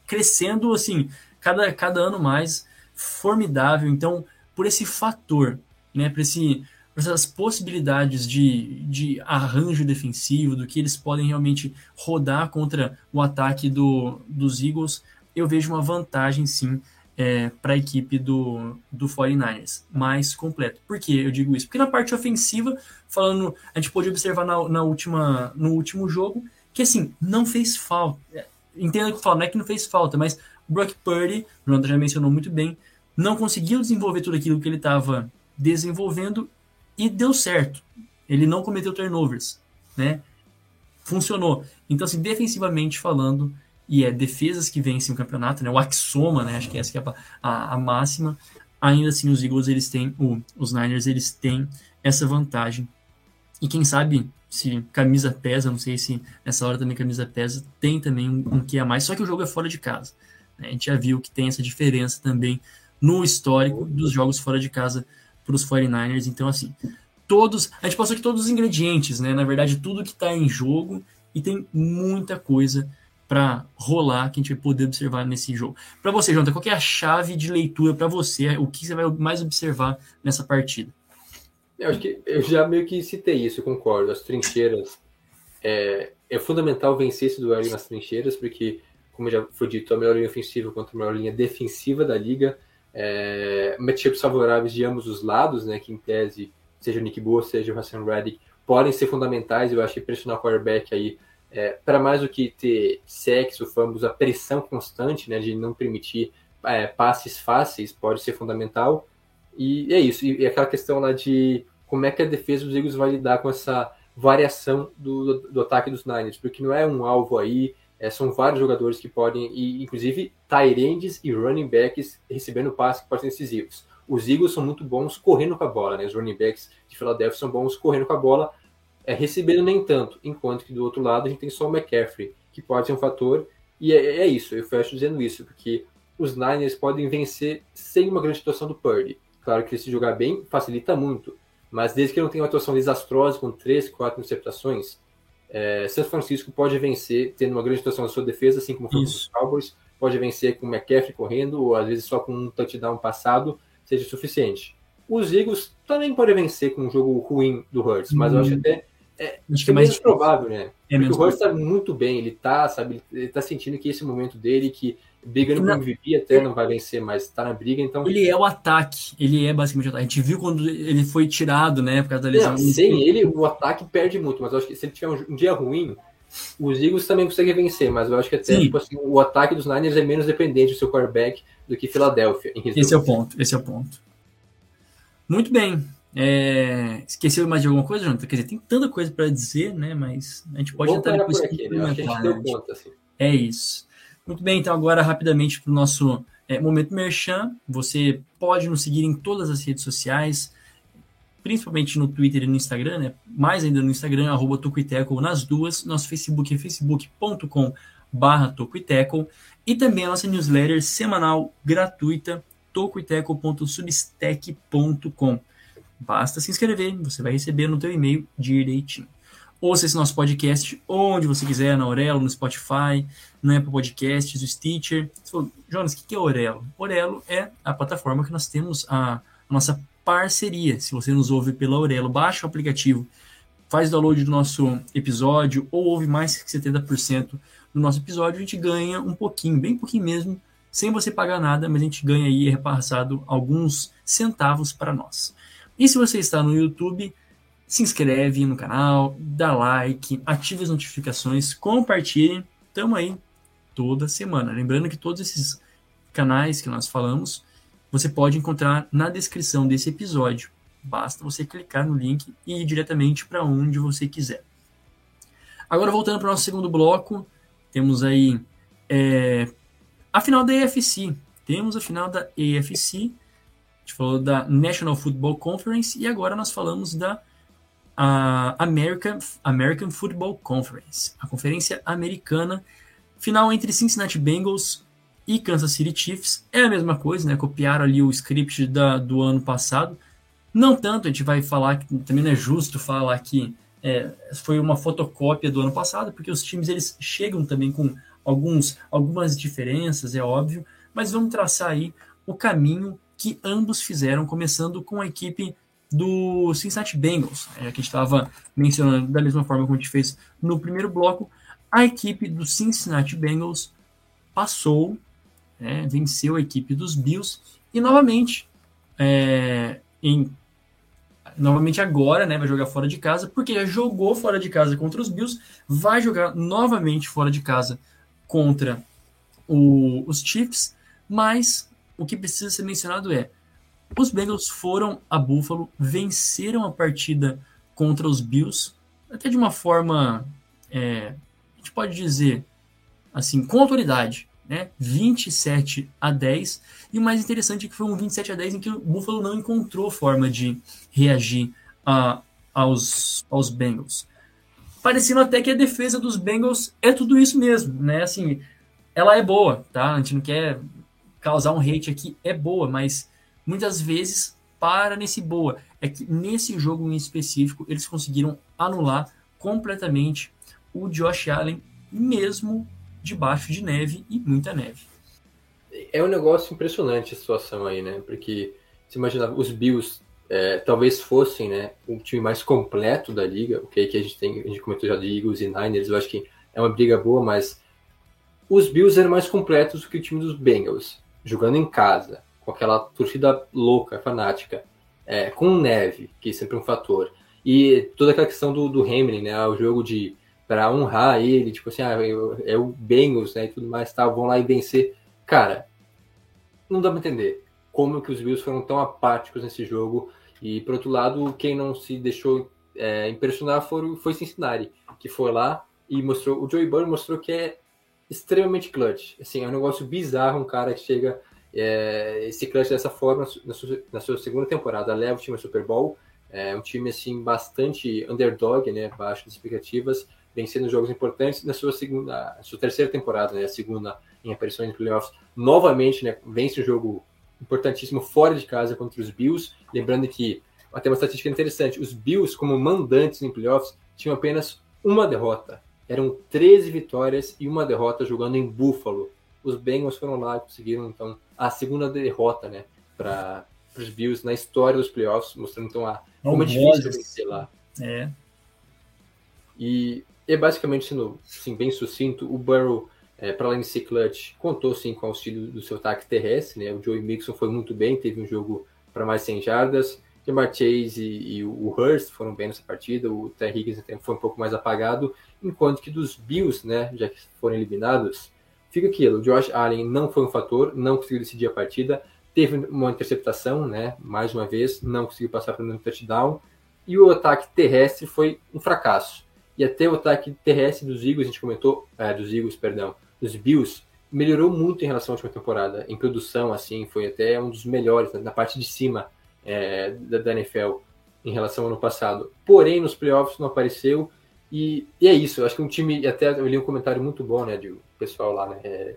crescendo assim, cada, cada ano mais, formidável. Então, por esse fator, né, por, esse, essas possibilidades de, de arranjo defensivo, do que eles podem realmente rodar contra o ataque do, dos Eagles, eu vejo uma vantagem sim é, para a equipe do, do 49ers, mais completo. Por que eu digo isso? Porque na parte ofensiva, falando, a gente pôde observar na, na última, no último jogo que assim, não fez falta entendo que falo, não é que não fez falta, mas o Brock Purdy, o Jonathan já mencionou muito bem, não conseguiu desenvolver tudo aquilo que ele estava desenvolvendo e deu certo. Ele não cometeu turnovers, né? Funcionou. Então, assim, defensivamente falando, e é defesas que vencem o campeonato, né? O axoma, né? Acho que essa que é a, a, a máxima. Ainda assim, os Eagles, eles têm, o, os Niners, eles têm essa vantagem. E quem sabe se camisa pesa, não sei se nessa hora também camisa pesa, tem também um, um que a mais, só que o jogo é fora de casa. Né? A gente já viu que tem essa diferença também no histórico dos jogos fora de casa para os 49ers. Então, assim, todos. A gente passou aqui todos os ingredientes, né? Na verdade, tudo que está em jogo e tem muita coisa para rolar que a gente vai poder observar nesse jogo. Para você, Jonathan, qual é a chave de leitura para você? O que você vai mais observar nessa partida? Eu acho que eu já meio que citei isso, eu concordo. As trincheiras. É, é fundamental vencer esse duelo nas trincheiras, porque, como já foi dito, a melhor linha ofensiva contra a melhor linha defensiva da liga. É, matchups favoráveis de ambos os lados, né? Que em tese, seja o Nick Boa, seja o Hassan Reddick, podem ser fundamentais. Eu acho que pressionar o quarterback aí, é, para mais do que ter sexo, fumbles, a pressão constante, né? De não permitir é, passes fáceis, pode ser fundamental. E é isso. E, aquela questão lá de como é que a defesa dos Eagles vai lidar com essa variação do, do, do ataque dos Niners, porque não é um alvo aí, é, são vários jogadores que podem, e, inclusive Tyrands e running backs recebendo passes que podem ser decisivos. Os Eagles são muito bons correndo com a bola, né? Os running backs de Philadelphia são bons correndo com a bola, é, recebendo nem tanto, enquanto que do outro lado a gente tem só o McCaffrey, que pode ser um fator, e é, é isso, eu fecho dizendo isso, porque os Niners podem vencer sem uma grande situação do Purdy. Claro que se jogar bem facilita muito, mas desde que não tenha uma atuação desastrosa com três, quatro interceptações, é, São Francisco pode vencer tendo uma grande atuação na sua defesa, assim como foi com os Cowboys, pode vencer com o McCaffrey correndo, ou às vezes só com um touchdown passado, seja suficiente. Os Eagles também podem vencer com um jogo ruim do Hurts, mas eu acho Hum. até é, Acho que é é mais provável, né? É Porque o Hurts tá muito bem, ele tá, sabe, ele tá sentindo que esse é momento dele, que brigando com o MVP até não vai vencer, mas tá na briga, então Ele é o ataque. Ele é basicamente o ataque. A gente viu quando ele foi tirado, né? Por causa da lesão. Não, sem ele, o ataque perde muito, mas eu acho que se ele tiver um, dia ruim, os Eagles também conseguem vencer, mas eu acho que até tipo assim, o ataque dos Niners é menos dependente do seu quarterback do que Filadélfia. Esse é o ponto. Esse é o ponto. Muito bem. É, Esqueceu mais de alguma coisa, Jonathan? Quer dizer, tem tanta coisa para dizer, né? Mas a gente pode tentar parar depois aqui, né? A gente deu né? conta, assim. É isso. Muito bem, então agora rapidamente para o nosso é, momento merchan. Você pode nos seguir em todas as redes sociais, principalmente no Twitter e no Instagram, né? Mais ainda no Instagram, arroba Tocuiteco nas duas. Nosso Facebook é facebook.com barra Tocuiteco e também a nossa newsletter semanal gratuita tocuiteco.substack.com. Basta se inscrever, você vai receber no teu e-mail direitinho. Ouça esse nosso podcast onde você quiser, na Aurelo, no Spotify, no Apple Podcasts, no Stitcher. Você falou, Jonas, o que é Aurelo? Aurelo é a plataforma que nós temos a, nossa parceria. Se você nos ouve pela Aurelo, baixa o aplicativo, faz download do nosso episódio ou ouve mais que 70% do nosso episódio, a gente ganha um pouquinho, bem pouquinho mesmo, sem você pagar nada, mas a gente ganha aí repassado alguns centavos para nós. E se você está no YouTube, se inscreve no canal, dá like, ative as notificações, compartilhe. Tamo aí toda semana. Lembrando que todos esses canais que nós falamos, você pode encontrar na descrição desse episódio. Basta você clicar no link e ir diretamente para onde você quiser. Agora voltando para o nosso segundo bloco, temos aí é, a final da AFC. Temos a final da AFC. Gente falou da National Football Conference e agora nós falamos da American, American Football Conference, a conferência americana, final entre Cincinnati Bengals e Kansas City Chiefs. É a mesma coisa, né? Copiaram ali o script da, do ano passado. Não tanto, a gente vai falar que também não é justo falar que é, foi uma fotocópia do ano passado, porque os times eles chegam também com alguns, algumas diferenças, é óbvio, mas vamos traçar aí o caminho que ambos fizeram, começando com a equipe do Cincinnati Bengals, é, que a gente estava mencionando da mesma forma como a gente fez no primeiro bloco, a equipe do Cincinnati Bengals passou, né, venceu a equipe dos Bills e novamente, é, em, novamente agora, né, vai jogar fora de casa, porque já jogou fora de casa contra os Bills, vai jogar novamente fora de casa contra o, os Chiefs, mas o que precisa ser mencionado é os Bengals foram a Buffalo, venceram a partida contra os Bills, até de uma forma, é, a gente pode dizer, assim, com autoridade, né? 27 a 10. E o mais interessante é que foi um 27 a 10 em que o Buffalo não encontrou forma de reagir a, aos, aos Bengals. Parecendo até que a defesa dos Bengals é tudo isso mesmo, né? Assim, ela é boa, tá? A gente não quer causar um hate aqui, é boa, mas muitas vezes para nesse boa. É que nesse jogo em específico eles conseguiram anular completamente o Josh Allen, mesmo debaixo de neve e muita neve. É um negócio impressionante a situação aí, né? Porque você imagina, os Bills é, talvez fossem né, o time mais completo da liga, o que, que a gente tem, a gente comentou já de Eagles e Niners, eu acho que é uma briga boa, mas os Bills eram mais completos do que o time dos Bengals, jogando em casa, com aquela torcida louca, fanática, é, com neve, que é sempre um fator, e toda aquela questão do, do Hamlin, né, o jogo de para honrar ele, tipo assim, ah, é o Bengals, né, e tudo mais, tá, vão lá e vencer. Cara, não dá pra entender como que os Bills foram tão apáticos nesse jogo, e por outro lado, quem não se deixou é, impressionar foi, foi Cincinnati, que foi lá e mostrou, o Joey Burrow mostrou que é extremamente clutch, assim, é um negócio bizarro, um cara que chega é, esse clutch dessa forma na sua, na sua, segunda temporada, leva o time ao Super Bowl, é um time assim bastante underdog, né, baixo das expectativas, vencendo jogos importantes. Na sua segunda, sua terceira temporada, né, a segunda em aparições em playoffs, novamente, né, vence um jogo importantíssimo fora de casa contra os Bills, lembrando que até uma estatística interessante, os Bills como mandantes em playoffs tinham apenas uma derrota, eram 13 vitórias e uma derrota jogando em Buffalo. Os Bengals foram lá e conseguiram então a segunda derrota, né, para os Bills na história dos playoffs, mostrando então a, como é difícil vencer lá. É. E é basicamente, sendo assim, bem sucinto, o Burrow, é, para além de ser clutch, contou sim com o auxílio do seu ataque terrestre. Né? O Joey Mixon foi muito bem, teve um jogo para mais 100 jardas. Jamar Chase e, e, o Hurst foram bem nessa partida, o Terry Higgins foi um pouco mais apagado, enquanto que dos Bills, né, já que foram eliminados, fica aquilo, o Josh Allen não foi um fator, não conseguiu decidir a partida, teve uma interceptação, né, mais uma vez, não conseguiu passar para um touchdown, e o ataque terrestre foi um fracasso. E até o ataque terrestre dos Eagles, a gente comentou, é, dos Eagles, perdão, dos Bills, melhorou muito em relação à última temporada, em produção, assim, foi até um dos melhores, né, na parte de cima é, da, da, NFL em relação ao ano passado. Porém, nos playoffs não apareceu. E, e é isso. Eu acho que um time. Até eu li um comentário muito bom, né, de pessoal lá, né? É,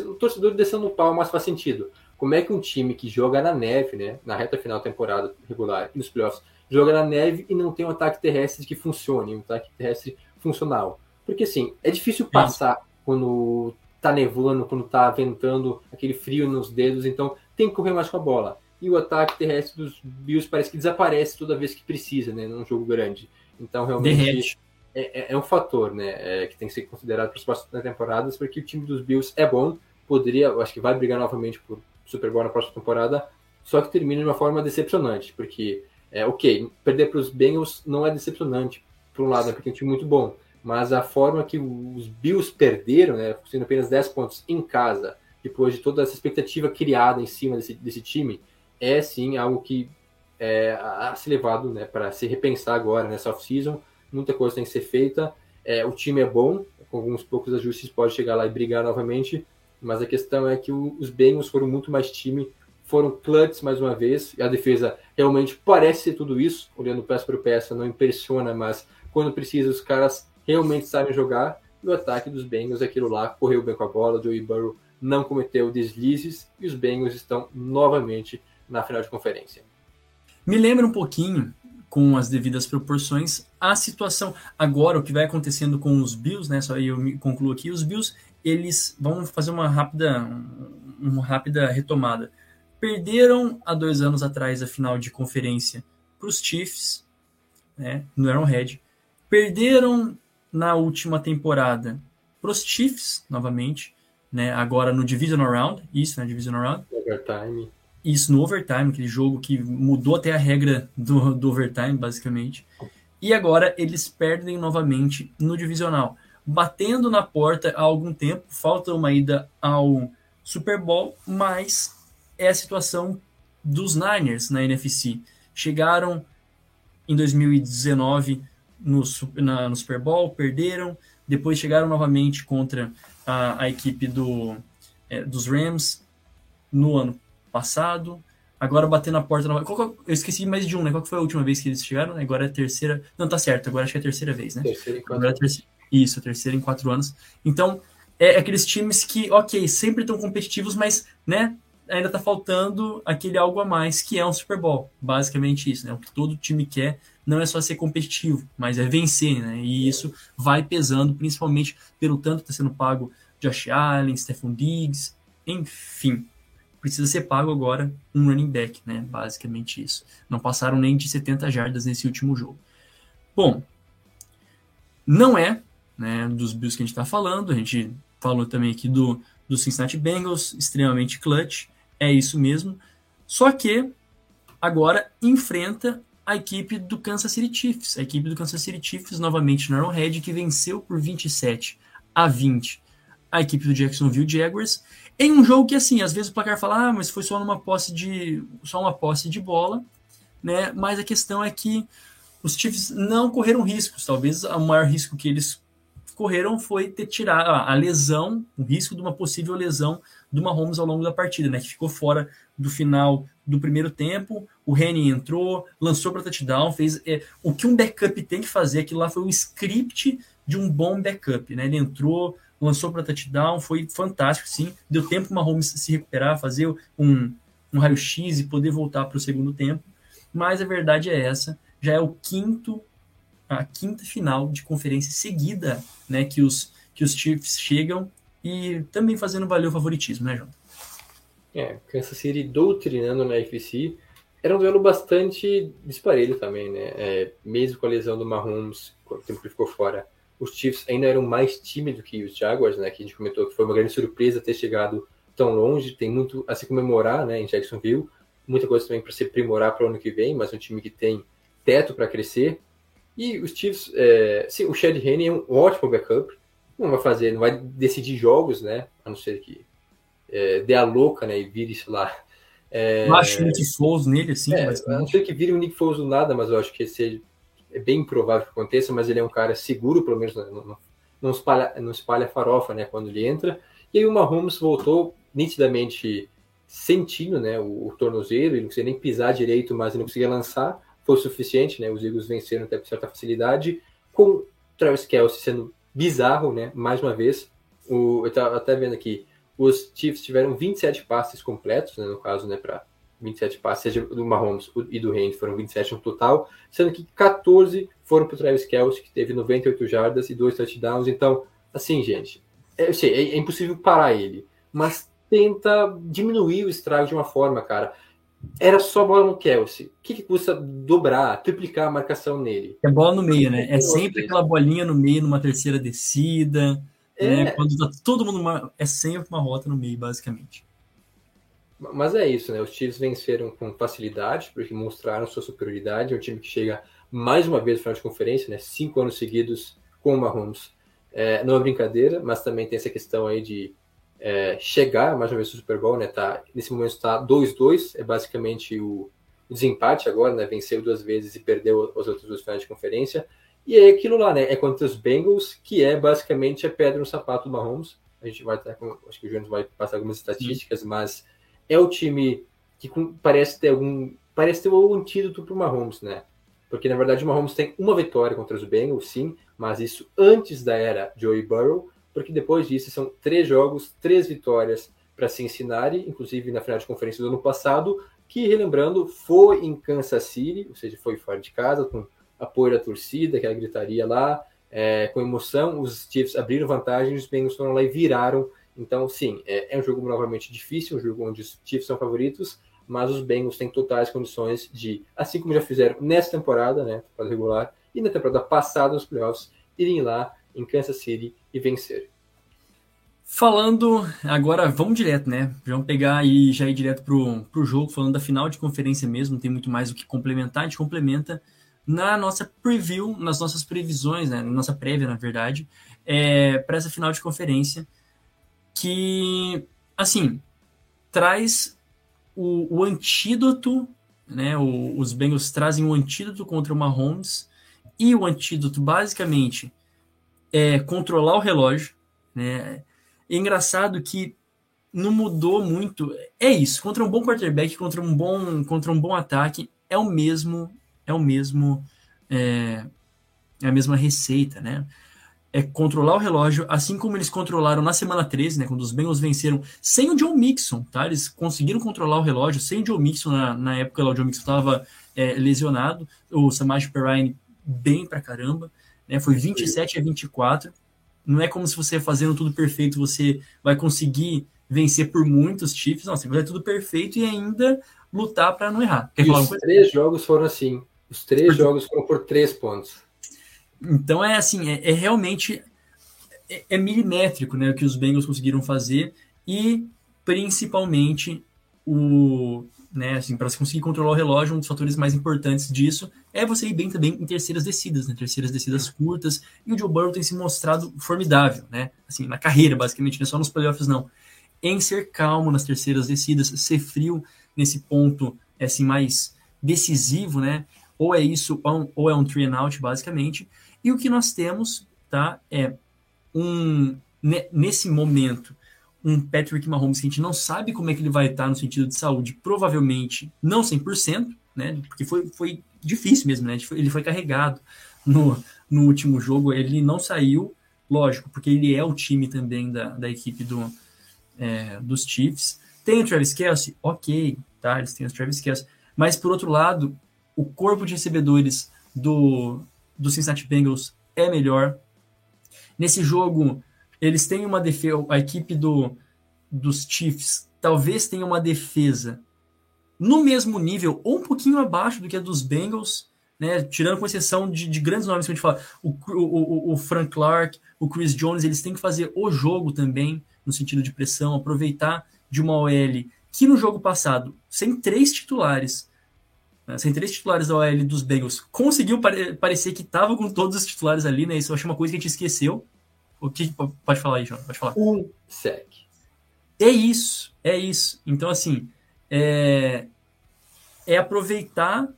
o torcedor descendo no pau, mas faz sentido. Como é que um time que joga na neve, né, na reta final da temporada regular e nos playoffs, joga na neve e não tem um ataque terrestre que funcione, um ataque terrestre funcional? Porque assim, é difícil passar quando tá nevando, quando tá ventando, aquele frio nos dedos, então tem que correr mais com a bola e o ataque terrestre dos Bills parece que desaparece toda vez que precisa, né, num jogo grande. Então, realmente, é, é, é, um fator, né, é, que tem que ser considerado para as próximas temporadas, porque o time dos Bills é bom, poderia, eu acho que vai brigar novamente por Super Bowl na próxima temporada, só que termina de uma forma decepcionante, porque, é ok, perder para os Bengals não é decepcionante, por um lado, né, porque é um time muito bom, mas a forma que os Bills perderam, né, sendo apenas 10 pontos em casa, depois de toda essa expectativa criada em cima desse, desse time, é sim algo que é a ser levado né, para se repensar agora nessa off-season. Muita coisa tem que ser feita. É, o time é bom, com alguns poucos ajustes pode chegar lá e brigar novamente, mas a questão é que o, os Bengals foram muito mais time, foram clutch mais uma vez, e a defesa realmente parece ser tudo isso, olhando peça por peça, não impressiona, mas quando precisa os caras realmente sabem jogar, e o ataque dos Bengals, aquilo lá, correu bem com a bola, Joey Burrow não cometeu deslizes, e os Bengals estão novamente na final de conferência. Me lembra um pouquinho, com as devidas proporções, a situação agora, o que vai acontecendo com os Bills, né? Só eu me concluo aqui, os Bills, eles vão fazer uma rápida, uma rápida retomada. Perderam há dois anos atrás a final de conferência para os Chiefs, né? No Arrowhead. Perderam na última temporada para os Chiefs, novamente, né? Agora no Divisional Round, isso, né? Divisional Round. Overtime isso no overtime, aquele jogo que mudou até a regra do, do overtime, basicamente. E agora eles perdem novamente no divisional, batendo na porta há algum tempo. Falta uma ida ao Super Bowl, mas é a situação dos Niners na NFC. Chegaram em 2019 no, na, no Super Bowl, perderam, depois chegaram novamente contra a, a equipe do, é, dos Rams no ano passado, agora bater na porta nova. Qual, eu esqueci mais de um, né? Qual foi a última vez que eles chegaram? Agora é a terceira. Não, tá certo, agora acho que é a terceira vez, né? Terceira em quatro agora é terceira... Isso, a terceira em quatro anos. Então, é, é aqueles times que, ok, sempre estão competitivos, mas, né? Ainda tá faltando aquele algo a mais que é um Super Bowl. Basicamente isso, né? O que todo time quer não é só ser competitivo, mas é vencer, né? E isso vai pesando, principalmente pelo tanto que está sendo pago Josh Allen, Stephon Diggs, enfim precisa ser pago agora um running back, né? Basicamente isso. Não passaram nem de 70 jardas nesse último jogo. Bom, não é né, dos Bills que a gente está falando, a gente falou também aqui do, do Cincinnati Bengals, extremamente clutch, é isso mesmo. Só que agora enfrenta a equipe do Kansas City Chiefs, a equipe do Kansas City Chiefs novamente no Arrowhead, que venceu por 27 a 20 a equipe do Jacksonville Jaguars em um jogo que, assim, às vezes o placar fala, ah, mas foi só numa posse de. só uma posse de bola, né? Mas a questão é que os Chiefs não correram riscos. Talvez o maior risco que eles correram foi ter tirado a lesão, o risco de uma possível lesão do Mahomes ao longo da partida, né? Que ficou fora do final do primeiro tempo. O Henry entrou, lançou para touchdown, fez é, o que um backup tem que fazer. Aquilo lá foi o script de um bom backup, né? Ele entrou, lançou para touchdown, foi fantástico, sim. Deu tempo para o Mahomes se recuperar, fazer um, um raio-x e poder voltar para o segundo tempo. Mas a verdade é essa, já é o quinto, a quinta final de conferência seguida, né, que os, que os Chiefs chegam e também fazendo valer o favoritismo, né, João? É, Kansas City doutrinando na FC. Era um duelo bastante disparelho também, né? É, mesmo com a lesão do Mahomes, o tempo que ficou fora, os Chiefs ainda eram mais tímidos que os Jaguars, né? Que a gente comentou que foi uma grande surpresa ter chegado tão longe. Tem muito a se comemorar, né? Em Jacksonville. Muita coisa também para se aprimorar para o ano que vem, mas um time que tem teto para crescer. E os Chiefs, é, sim, o Chad Henne é um ótimo backup. Não vai fazer, não vai decidir jogos, né? A não ser que é, dê a louca, né? E vire, sei lá. É, eu acho o Nick Foles nele, assim. É, a não ser que vire o Nick Foles do nada, mas eu acho que esse é bem improvável que aconteça, mas ele é um cara seguro, pelo menos não, não, não, espalha, não espalha farofa, né? Quando ele entra. E aí o Mahomes voltou nitidamente sentindo, né? O, o tornozelo, ele não conseguia nem pisar direito, mas ele não conseguia lançar. Foi suficiente, né? Os Eagles venceram até com certa facilidade. Com Travis Kelsey sendo bizarro, né? Mais uma vez. O, eu estava até vendo aqui, os Chiefs tiveram 27 passes completos, né, no caso, né, para 27 passes, seja do Mahomes e do Reigns, foram 27 no total, sendo que 14 foram para o Travis Kelce, que teve 98 jardas e dois touchdowns. Então, assim, gente, é, eu sei, é, é impossível parar ele, mas tenta diminuir o estrago de uma forma, cara. Era só bola no Kelsey. O que, que custa dobrar, triplicar a marcação nele? É bola no meio, né? É sempre aquela bolinha no meio numa terceira descida. É. Né? Quando tá todo mundo. É sempre uma rota no meio, basicamente. Mas é isso, né? Os Chiefs venceram com facilidade, porque mostraram sua superioridade. É um time que chega mais uma vez no final de conferência, né? Cinco anos seguidos com o Mahomes. É, não é brincadeira, mas também tem essa questão aí de é, chegar mais uma vez no Super Bowl, né? Tá, nesse momento está 2-2, é basicamente o, desempate agora, né? Venceu duas vezes e perdeu as outras duas finais de conferência. E é aquilo lá, né? É contra os Bengals, que é basicamente a pedra no sapato do Mahomes. A gente vai estar com. Acho que o Jones vai passar algumas estatísticas, uhum. mas é o time que parece ter algum. Parece ter um antídoto para o Mahomes, né? Porque na verdade o Mahomes tem uma vitória contra os Bengals, sim, mas isso antes da era Joey Burrow, porque depois disso são três jogos, três vitórias para Cincinnati, inclusive na final de conferência do ano passado, que, relembrando, foi em Kansas City, ou seja, foi fora de casa, com apoio da torcida, aquela gritaria lá, é, com emoção, os Chiefs abriram vantagem, os Bengals foram lá e viraram. Então, sim, é, é, um jogo novamente difícil, um jogo onde os Chiefs são favoritos, mas os Bengals têm totais condições de, assim como já fizeram nessa temporada, né, temporada regular, e na temporada passada nos playoffs, irem lá em Kansas City e vencer. Falando agora, vamos direto, né? Vamos pegar e já ir direto pro, pro jogo, falando da final de conferência mesmo, não tem muito mais o que complementar, a gente complementa na nossa preview, nas nossas previsões, né, na nossa prévia, na verdade, é, para essa final de conferência, que, assim, traz o, o antídoto, né, o, os Bengals trazem o antídoto contra o Mahomes, e o antídoto, basicamente, é controlar o relógio, né, é engraçado que não mudou muito, é isso, contra um bom quarterback, contra um bom, contra um bom ataque, é o mesmo é o mesmo é, é, a mesma receita, né? É controlar o relógio, assim como eles controlaram na semana 13, né? Quando os Bengals venceram sem o John Mixon, tá? Eles conseguiram controlar o relógio sem o John Mixon na, na época lá, o John Mixon estava é, lesionado, o Samaj Perrine bem pra caramba, né? Foi 27 a 24. Não é como se você fazendo tudo perfeito, você vai conseguir vencer por muitos Chiefs, não, você vai fazer tudo perfeito e ainda lutar para não errar. Quer e os três jogos foram assim. Os três jogos foram por três pontos. Então é assim, é, é realmente é, é, milimétrico, né, o que os Bengals conseguiram fazer e principalmente o, né, assim, para você conseguir controlar o relógio, um dos fatores mais importantes disso é você ir bem também em terceiras descidas, né, terceiras descidas curtas, e o Joe Burrow tem se mostrado formidável, né, assim, na carreira, basicamente, não é só nos playoffs, não, em ser calmo nas terceiras descidas, ser frio nesse ponto, assim, mais decisivo, né, ou é isso, ou é um three and out, basicamente. E o que nós temos, tá, é um, nesse momento, um Patrick Mahomes que a gente não sabe como é que ele vai estar no sentido de saúde, provavelmente não 100%, né, porque foi, foi difícil mesmo, né, ele foi carregado no, no último jogo, ele não saiu, lógico, porque ele é o time também da, da equipe do, é, dos Chiefs. Tem o Travis Kelsey? Ok, tá, eles têm o Travis Kelsey, mas por outro lado, o corpo de recebedores do, do Cincinnati Bengals é melhor. Nesse jogo, eles têm uma defesa, a equipe do, dos Chiefs talvez tenha uma defesa no mesmo nível ou um pouquinho abaixo do que a dos Bengals, né? Tirando com exceção de, de grandes nomes que a gente fala, o, o, o, Frank Clark, o Chris Jones, eles têm que fazer o jogo também, no sentido de pressão, aproveitar de uma OL que no jogo passado, sem três titulares, sem três titulares da OL dos Bengals, conseguiu pare parecer que estava com todos os titulares ali, né? Isso eu acho uma coisa que a gente esqueceu. O que pode falar aí, João? Pode falar. Um sec. É isso, é isso. Então, assim, é, é aproveitar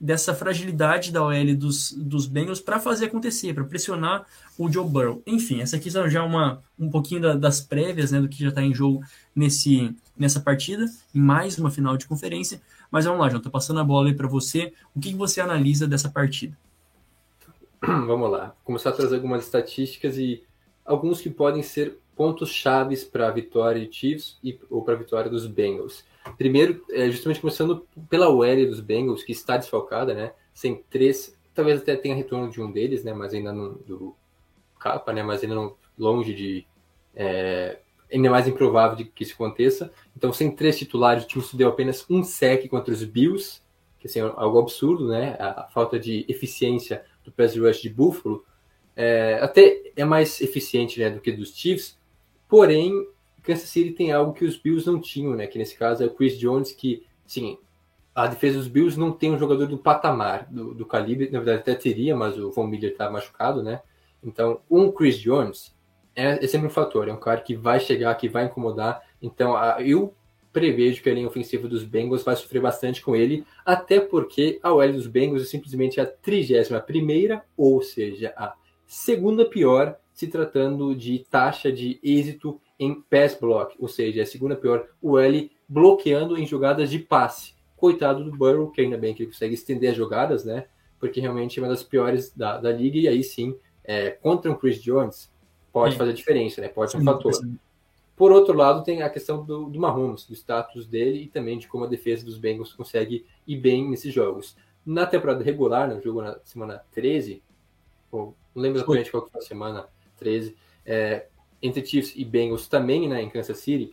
dessa fragilidade da OL dos, dos Bengals para fazer acontecer, para pressionar o Joe Burrow. Enfim, essa aqui já é uma, um pouquinho da, das prévias né, do que já está em jogo nesse, nessa partida, em mais uma final de conferência. Mas vamos lá, João, estou passando a bola aí para você. O que, que você analisa dessa partida? Vamos lá. Começar a trazer algumas estatísticas e alguns que podem ser pontos chaves para a vitória de Chiefs e, ou para a vitória dos Bengals. Primeiro, é, justamente começando pela OL dos Bengals, que está desfalcada, né? Sem três, talvez até tenha retorno de um deles, né? Mas ainda não do capa, né? Mas ainda não longe de é, ainda mais improvável de que isso aconteça. Então, sem três titulares, o time deu apenas um sec contra os Bills, que assim, é algo absurdo, né? A, a falta de eficiência do pass rush de Buffalo é, até é mais eficiente né, do que dos Chiefs, porém Kansas City tem algo que os Bills não tinham, né? Que nesse caso é o Chris Jones, que, sim, a defesa dos Bills não tem um jogador do patamar, do, do calibre, na verdade até teria, mas o Von Miller tá machucado, né? Então, um Chris Jones é, é, sempre um fator, é um cara que vai chegar, que vai incomodar. Então, a, eu prevejo que a linha ofensiva dos Bengals vai sofrer bastante com ele, até porque a OL dos Bengals é simplesmente a 31 primeira, ou seja, a segunda pior se tratando de taxa de êxito em pass block, ou seja, é a segunda pior o L bloqueando em jogadas de passe. Coitado do Burrow, que ainda bem que ele consegue estender as jogadas, né? Porque realmente é uma das piores da, da liga, e aí sim, é, contra um Chris Jones, pode fazer diferença, né? Pode ser um fator. Por outro lado, tem a questão do, do Mahomes, do status dele e também de como a defesa dos Bengals consegue ir bem nesses jogos. Na temporada regular, no jogo na semana 13, ou, não lembro exatamente qual que foi a semana 13, é, entre Chiefs e Bengals também né, em Kansas City,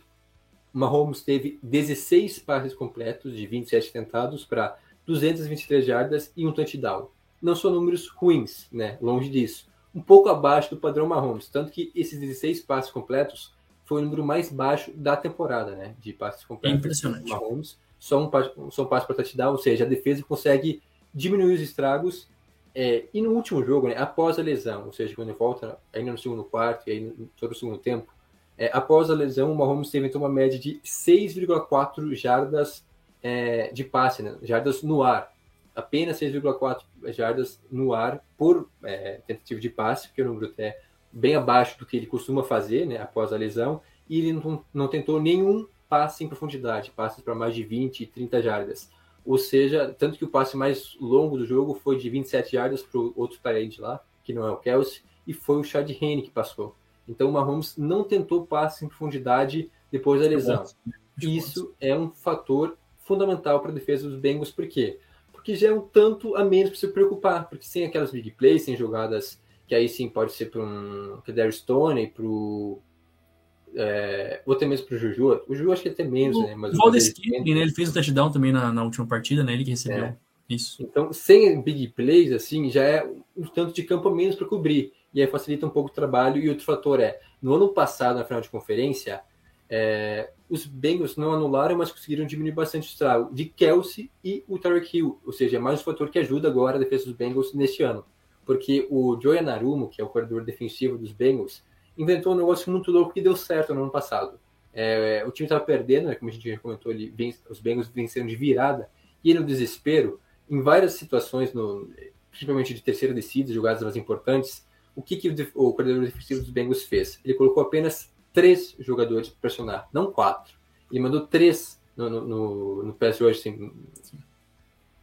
Mahomes teve 16 passes completos de 27 tentados para 223 jardas e um touchdown. Não são números ruins, né? Longe disso. Um pouco abaixo do padrão Mahomes, tanto que esses 16 passes completos foi o número mais baixo da temporada, né? De passes completos. É impressionante. Mahomes, só um passe, só um passe para touchdown, ou seja, a defesa consegue diminuir os estragos é, e no último jogo, né, após a lesão, ou seja, quando ele volta ainda no segundo quarto e aí no, todo o segundo tempo, é, após a lesão, o Mahomes teve então uma média de 6,4 jardas é, de passe, né, jardas no ar. Apenas 6,4 jardas no ar por é, tentativa de passe, que é um número até bem abaixo do que ele costuma fazer né, após a lesão, e ele não, não tentou nenhum passe em profundidade, passes para mais de 20 e 30 jardas. Ou seja, tanto que o passe mais longo do jogo foi de 27 yardas para o outro parede lá, que não é o Kelsey, e foi o Chad Henne que passou. Então o Mahomes não tentou passe em profundidade depois da lesão. Isso é um fator fundamental para a defesa dos Bengals, por quê? Porque já é um tanto a menos para se preocupar, porque sem aquelas big plays, sem jogadas que aí sim pode ser para um Kadar Stone, para o é, ou até mesmo pro Juju. O Juju acho que até menos, o, né? Mas o Valdez né? Ele fez o touchdown também na, na última partida, né? Ele que recebeu é. isso. Então, sem big plays, assim, já é um tanto de campo a menos para cobrir. E aí facilita um pouco o trabalho. E outro fator é, no ano passado, na final de conferência, é, os Bengals não anularam, mas conseguiram diminuir bastante o estrago de Kelsey e o Tarek Hill. Ou seja, é mais um fator que ajuda agora a defesa dos Bengals neste ano. Porque o Joey Narumo, que é o corredor defensivo dos Bengals, inventou um negócio muito louco que deu certo no ano passado. É, o time estava perdendo, né, como a gente já comentou, ele, os Bengals venceram de virada, e no desespero, em várias situações, no, principalmente de terceira descida, jogadas mais importantes, o que, que o, o coordenador defensivo dos Bengals fez? Ele colocou apenas três jogadores para pressionar, não quatro. Ele mandou três no, no, no, pass rush, assim,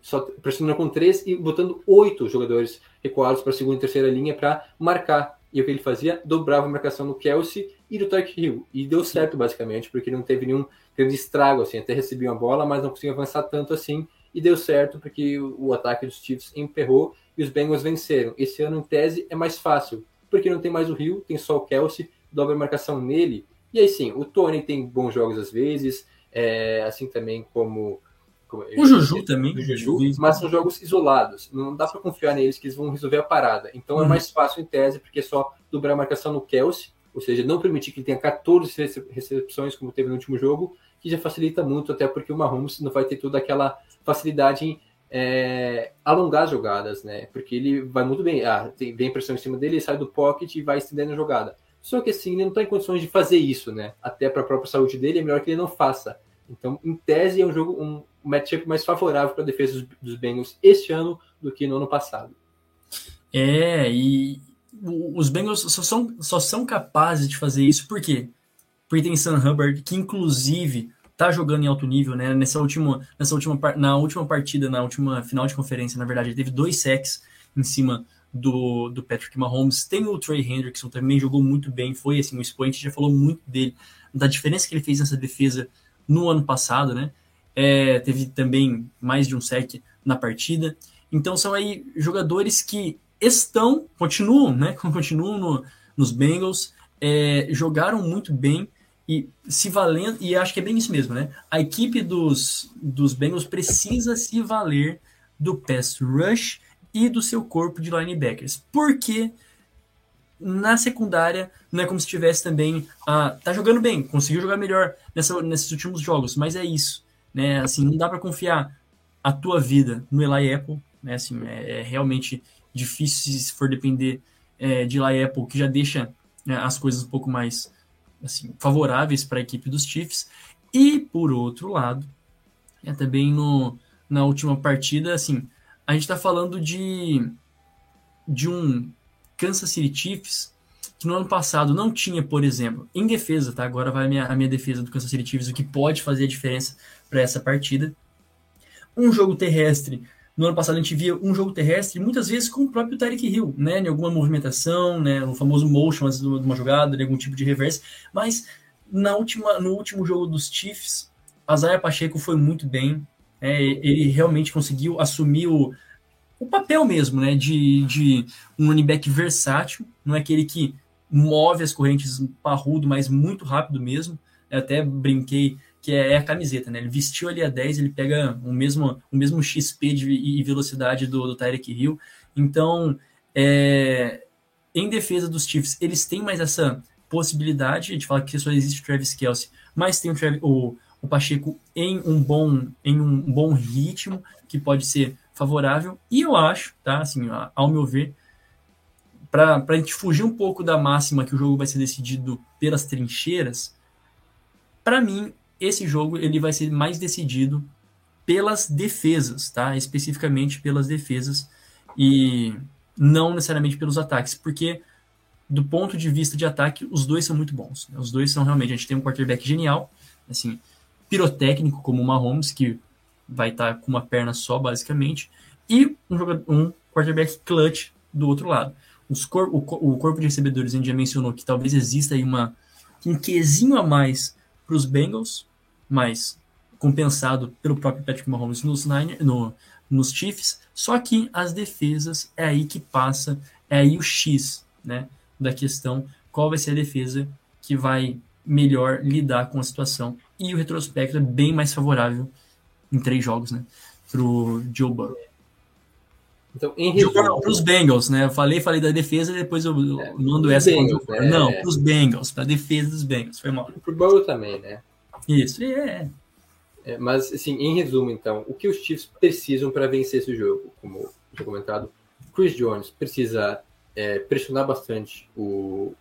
só pressionando com três e botando oito jogadores recuados para a segunda e terceira linha para marcar e o que ele fazia? Dobrava a marcação no Kelsey e do Tyreek Hill. E deu certo, basicamente, porque não teve nenhum grande estrago, assim. Até recebia uma bola, mas não conseguia avançar tanto assim. E deu certo, porque o, ataque dos Chiefs emperrou e os Bengals venceram. Esse ano, em tese, é mais fácil, porque não tem mais o Hill, tem só o Kelsey, dobra a marcação nele E aí sim, o Tony tem bons jogos às vezes, é, assim também como, como o Juju também, o Juju, mas são jogos isolados. Não dá para confiar neles que eles vão resolver a parada. Então é uhum. é mais fácil em tese, porque é só dobrar a marcação no Kelsey, ou seja, não permitir que ele tenha 14 recepções como teve no último jogo, que já facilita muito, até porque o Mahomes não vai ter toda aquela facilidade em é, alongar as jogadas, né? Porque ele vai muito bem, ah, tem bem pressão em cima dele, sai do pocket e vai estendendo a jogada. Só que assim, ele não está em condições de fazer isso, né? Até para a própria saúde dele, é melhor que ele não faça. Então, em tese, é um jogo, um matchup mais favorável para a defesa dos, Bengals este ano do que no ano passado. É, e os Bengals só são, só são capazes de fazer isso? Porque tem Sam Hubbard, que inclusive tá jogando em alto nível, né? Nessa última, nessa última, na última partida, na última final de conferência, na verdade, ele teve dois sacks em cima do, do Patrick Mahomes. Tem o Trey Hendrickson, também jogou muito bem, foi assim, um expoente, já falou muito dele, da diferença que ele fez nessa defesa no ano passado, né? É, teve também mais de um sec na partida. Então são aí jogadores que estão, continuam, né? Continuam no, nos Bengals, é, jogaram muito bem e se valendo, e acho que é bem isso mesmo, né? A equipe dos, dos Bengals precisa se valer do pass rush e do seu corpo de linebackers. Porque na secundária não é como se tivesse também. Tá jogando bem, conseguiu jogar melhor nessa, nesses últimos jogos, mas é isso. Né? Assim, não dá para confiar a tua vida no Eli Apple. Né? Assim, é, é realmente difícil se for depender é, de Eli Apple, que já deixa né, as coisas um pouco mais assim, favoráveis para a equipe dos Chiefs. E, por outro lado, é também no, na última partida, assim, a gente está falando de, de um Kansas City Chiefs que no ano passado não tinha, por exemplo, em defesa, tá? Agora vai a minha, a minha defesa do Kansas City Chiefs, o que pode fazer a diferença para essa partida. Um jogo terrestre no ano passado a gente via um jogo terrestre muitas vezes com o próprio Tyreek Hill, né? Em alguma movimentação, né? O famoso motion antes de uma jogada, de algum tipo de reverse. Mas na última, no último jogo dos Chiefs, a Zaya Pacheco foi muito bem. Né? Ele realmente conseguiu assumir o, o papel mesmo, né? De, de um running back versátil, não é aquele que move as correntes parrudo, mas muito rápido mesmo. Eu até brinquei que é, a camiseta, né? Ele vestiu ali a 10, ele pega o mesmo, o mesmo XP e velocidade do, do Tyreek Hill. Então, é, em defesa dos Chiefs, eles têm mais essa possibilidade de falar que só existe o Travis Kelsey, mas tem o, o, o Pacheco em um bom em um bom ritmo que pode ser favorável. E eu acho, tá? Assim, ao meu ver, para a gente fugir um pouco da máxima que o jogo vai ser decidido pelas trincheiras, para mim esse jogo ele vai ser mais decidido pelas defesas, tá? Especificamente pelas defesas e não necessariamente pelos ataques, porque do ponto de vista de ataque, os dois são muito bons. Né? Os dois são realmente, a gente tem um quarterback genial, assim, pirotécnico como o Mahomes, que vai estar tá com uma perna só, basicamente, e um, jogador, um quarterback clutch do outro lado. Os cor, o, o corpo de recebedores, a gente já mencionou que talvez exista aí uma, um quesinho a mais para os Bengals, mas compensado pelo próprio Patrick Mahomes nos, no, nos Chiefs. Só que as defesas é aí que passa, é aí o X né, da questão. Qual vai ser a defesa que vai melhor lidar com a situação? E o retrospecto é bem mais favorável em três jogos, né? Pro Joe Burrow. Então, em resumo, para os Bengals, né? Eu falei, falei da defesa, depois eu é, mando essa. Bengals, né? Não, para os Bengals, para a defesa dos Bengals, foi mal. Para o Burrow também, né? Isso, é. é. Mas, assim, em resumo, então, o que os Chiefs precisam para vencer esse jogo? Como já comentado, Chris Jones precisa é, pressionar bastante o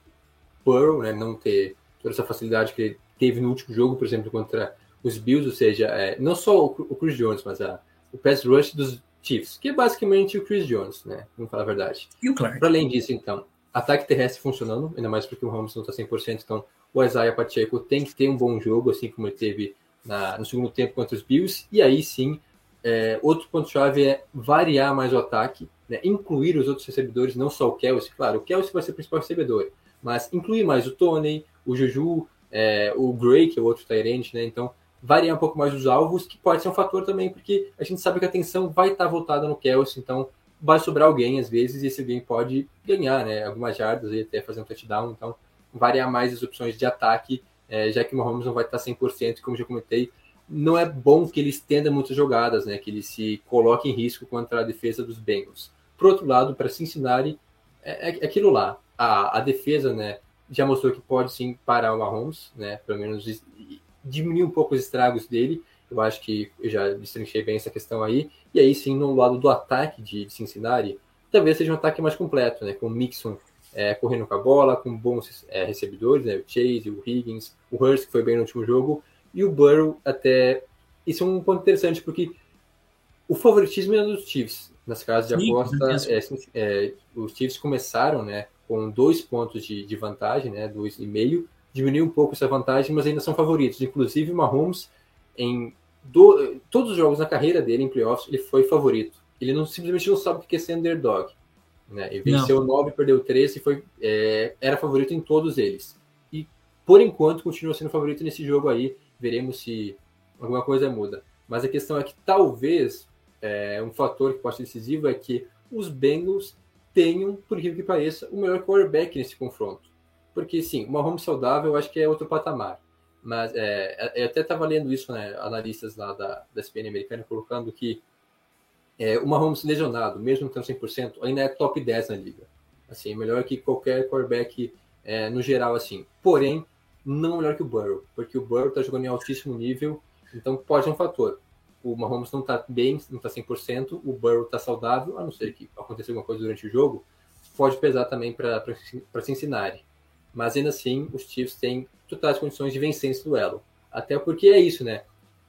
Burrow, né? Não ter toda essa facilidade que ele teve no último jogo, por exemplo, contra os Bills, ou seja, é, não só o, Chris Jones, mas a, o pass rush dos Chiefs, que é basicamente o Chris Jones, né? Vamos falar a verdade. E o Clark. Para além disso, então, ataque terrestre funcionando, ainda mais porque o Ramos não está 100%, então o Isaiah Pacheco tem que ter um bom jogo, assim como ele teve na, no segundo tempo contra os Bills, e aí sim, é, outro ponto-chave é variar mais o ataque, né, incluir os outros recebedores, não só o Kelsey, claro, o Kelsey vai ser o principal recebedor, mas incluir mais o Tony, o Juju, é, o Gray, que é o outro Tyrant, né, então variar um pouco mais os alvos, que pode ser um fator também, porque a gente sabe que a atenção vai estar voltada no Kelsey, então vai sobrar alguém às vezes, e esse alguém pode ganhar, né, algumas jardas e até fazer um touchdown, então variar mais as opções de ataque é, já que o Mahomes não vai estar 100%, como já comentei, não é bom que ele estenda muitas jogadas, né, que ele se coloque em risco contra a defesa dos Bengals. Por outro lado, para Cincinnati, é, é, aquilo lá, a, a defesa, né, já mostrou que pode sim parar o Mahomes, né, pelo menos diminuir um pouco os estragos dele, eu acho que eu já destrinchei bem essa questão aí, e aí sim, no lado do ataque de Cincinnati, talvez seja um ataque mais completo, né, com o Mixon é, correndo com a bola, com bons é, recebedores, né? o Chase, o Higgins, o Hurst, que foi bem no último jogo, e o Burrow até. Isso é um ponto interessante, porque o favoritismo é dos Chiefs. Nas casas de aposta, é, é, os Chiefs começaram né, com dois pontos de, de vantagem, né, dois e meio, diminuiu um pouco essa vantagem, mas ainda são favoritos. Inclusive, o Mahomes, em do, todos os jogos na carreira dele, em playoffs, ele foi favorito. Ele não simplesmente não sabe o que é ser underdog. Né? E venceu não. 9, perdeu 13 e foi, é, era favorito em todos eles. E por enquanto continua sendo favorito nesse jogo aí. Veremos se alguma coisa muda. Mas a questão é que talvez é, um fator que pode ser decisivo é que os Bengals tenham, por incrível que pareça, o melhor quarterback nesse confronto. Porque sim, uma home saudável eu acho que é outro patamar. Mas é, eu até estava lendo isso, né, analistas lá da, da SPN americana colocando que é, o Mahomes lesionado, mesmo tendo 100%, ainda é top 10 na liga. Assim, melhor que qualquer quarterback é, no geral, assim. Porém, não melhor que o Burrow, porque o Burrow está jogando em altíssimo nível, então pode ser um fator. O Mahomes não está bem, não está 100%, o Burrow está saudável, a não ser que aconteça alguma coisa durante o jogo, pode pesar também para Cincinnati. Mas ainda assim, os Chiefs têm totais condições de vencer esse duelo. Até porque é isso, né?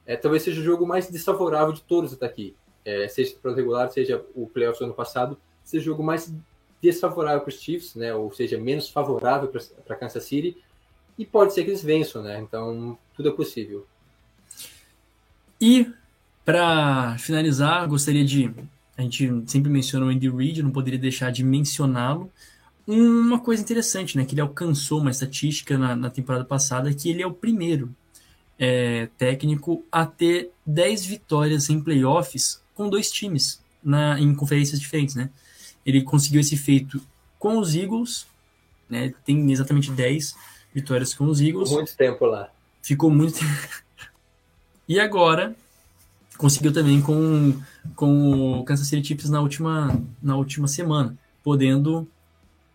É, talvez seja o jogo mais desfavorável de todos até aqui é, seja para regular, seja o playoffs do ano passado, seja o jogo mais desfavorável para os Chiefs, né, ou seja, menos favorável para Kansas City, e pode ser que eles vençam, né? Então, tudo é possível. E para finalizar, gostaria de a gente sempre menciona o Andy Reid, não poderia deixar de mencioná-lo. Uma coisa interessante, né, que ele alcançou uma estatística na, na temporada passada, que ele é o primeiro é, técnico a ter 10 vitórias em playoffs com dois times na, em conferências diferentes, né? Ele conseguiu esse feito com os Eagles, né? Tem exatamente 10 vitórias com os Eagles. Muito tempo lá. Ficou muito tempo. e agora conseguiu também com, com o Kansas City Chiefs na última, na última semana, podendo,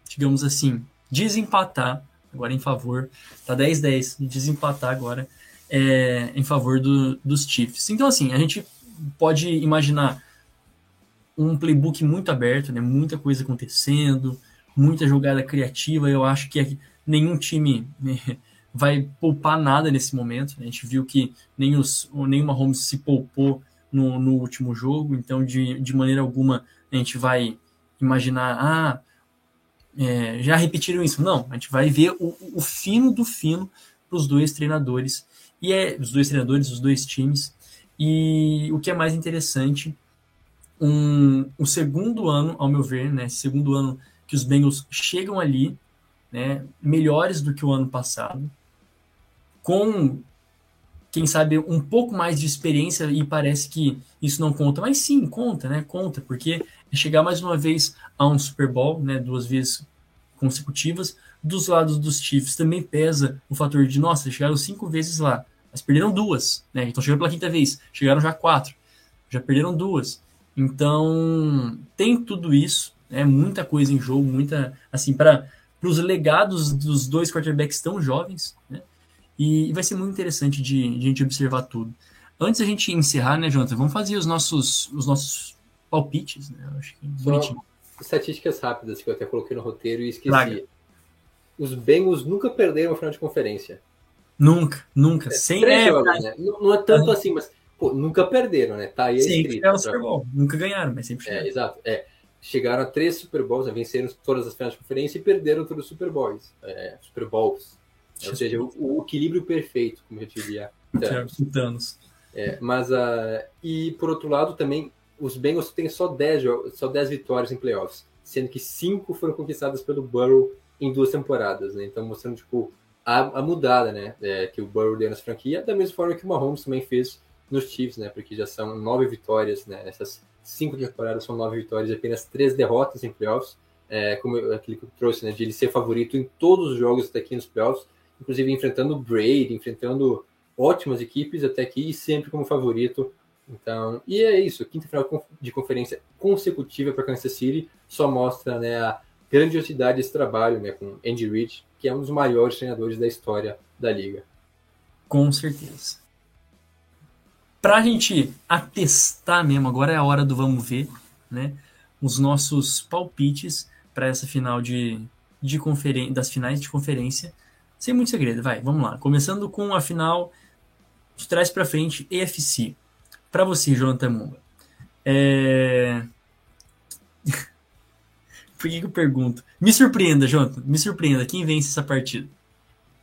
digamos assim, desempatar agora em favor, tá 10-10, desempatar agora é, em favor do, dos Chiefs. Então, assim, a gente pode imaginar um playbook muito aberto, né? Muita coisa acontecendo, muita jogada criativa. Eu acho que nenhum time né, vai poupar nada nesse momento. A gente viu que nem, os, nem o Mahomes se poupou no, no último jogo, então de, de maneira alguma a gente vai imaginar, ah, é, já repetiram isso. Não, a gente vai ver o, o fino do fino para os dois treinadores, e é os dois treinadores, os dois times, e o que é mais interessante, um, o segundo ano, ao meu ver, né, segundo ano que os Bengals chegam ali, né, melhores do que o ano passado, com, quem sabe, um pouco mais de experiência e parece que isso não conta, mas sim, conta, né, conta, porque é chegar mais uma vez a um Super Bowl, né, duas vezes consecutivas, dos lados dos Chiefs também pesa o fator de, nossa, chegaram cinco vezes lá, mas perderam duas, né? Então chegando pela quinta vez, chegaram já quatro, já perderam duas. Então tem tudo isso, né? muita coisa em jogo, muita assim para os legados dos dois quarterbacks tão jovens, né? E, vai ser muito interessante de, de a gente observar tudo. Antes a gente encerrar, né, Jonathan? Vamos fazer os nossos os nossos palpites, né? Eu acho que bonitinho. Estatísticas rápidas que eu até coloquei no roteiro e esqueci. Os Bengals nunca perderam a final de conferência. Nunca, nunca. É, sem é, jogos, né? não, não, é tanto assim, mas pô, nunca perderam, né? Tá aí sempre escrito. Super Bowl. Nunca ganharam, mas sempre chegaram. É, exato. É. Chegaram a três Super Bowls, né? venceram todas as finais de conferência e perderam todos os Super Bowls. É, Super Bowls. Ou seja, o, o, equilíbrio perfeito, como eu diria. Thanos. Thanos. É, mas, uh, e por outro lado, também, os Bengals têm só 10, só 10 vitórias em playoffs, sendo que cinco foram conquistadas pelo Burrow em duas temporadas, né? Então, mostrando, tipo, a, a mudada, né? É, que o Burrow deu nessa franquia, da mesma forma que o Mahomes também fez nos Chiefs, né? Porque já são nove vitórias, né? Essas cinco temporadas são nove vitórias e apenas três derrotas em playoffs. É, como aquele que eu trouxe, né? De ele ser favorito em todos os jogos até aqui nos playoffs. Inclusive enfrentando o Brady, enfrentando ótimas equipes até aqui e sempre como favorito. Então, e é isso, quinta final de conferência consecutiva para Kansas City só mostra né, a grandiosidade desse trabalho né, com Andy Reid, que é um dos maiores treinadores da história da liga. Com certeza. Para a gente atestar mesmo, agora é a hora do vamos ver, né? Os nossos palpites para essa final de, de conferência, das finais de conferência. Sem muito segredo, vai, vamos lá. Começando com a final de trás para frente, EFC. Para você, Jonathan Mumba. É... Por que, que eu pergunto? Me surpreenda, Jonathan. Me surpreenda. Quem vence essa partida?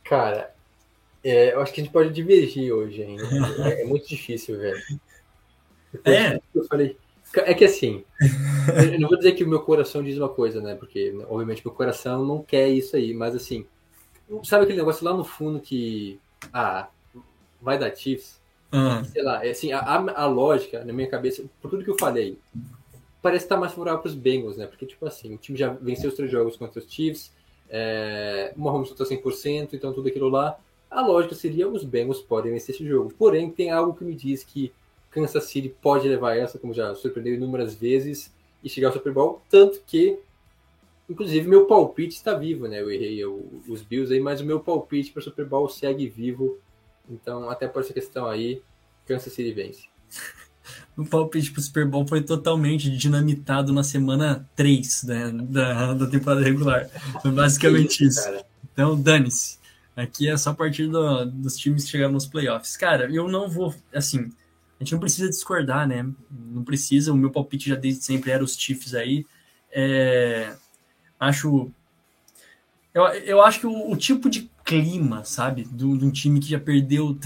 Cara, é, eu acho que a gente pode divergir hoje ainda. é, é muito difícil, velho. é. Eu falei. É que assim, eu não vou dizer que o meu coração diz uma coisa, né? Porque, obviamente, meu coração não quer isso aí, mas assim, sabe aquele negócio lá no fundo que. Ah, vai dar Chiefs? Uhum. Sei lá, é assim, a, a, lógica na minha cabeça, por tudo que eu falei, parece estar mais favorável para os Bengals, né? Porque, tipo assim, o time já venceu os três jogos contra os Chiefs, é, o Mahomes está 100%, então tudo aquilo lá a lógica seria os Bengals podem vencer esse jogo. Porém, tem algo que me diz que Kansas City pode levar essa, como já surpreendeu inúmeras vezes, e chegar ao Super Bowl, tanto que, inclusive, meu palpite está vivo, né? Eu errei os Bills aí, mas o meu palpite para o Super Bowl segue vivo. Então, até por essa questão aí, Kansas City vence. O palpite para o Super Bowl foi totalmente dinamitado na semana 3 né, da, da temporada regular. Foi basicamente isso. isso. Então, dane-se. Aqui é só a partir do, dos times que chegaram nos playoffs. Cara, eu não vou. Assim, a gente não precisa discordar, né? Não precisa. O meu palpite já desde sempre era os Chiefs aí. É, acho. Eu, eu acho que o, o tipo de clima, sabe? De um time que já perdeu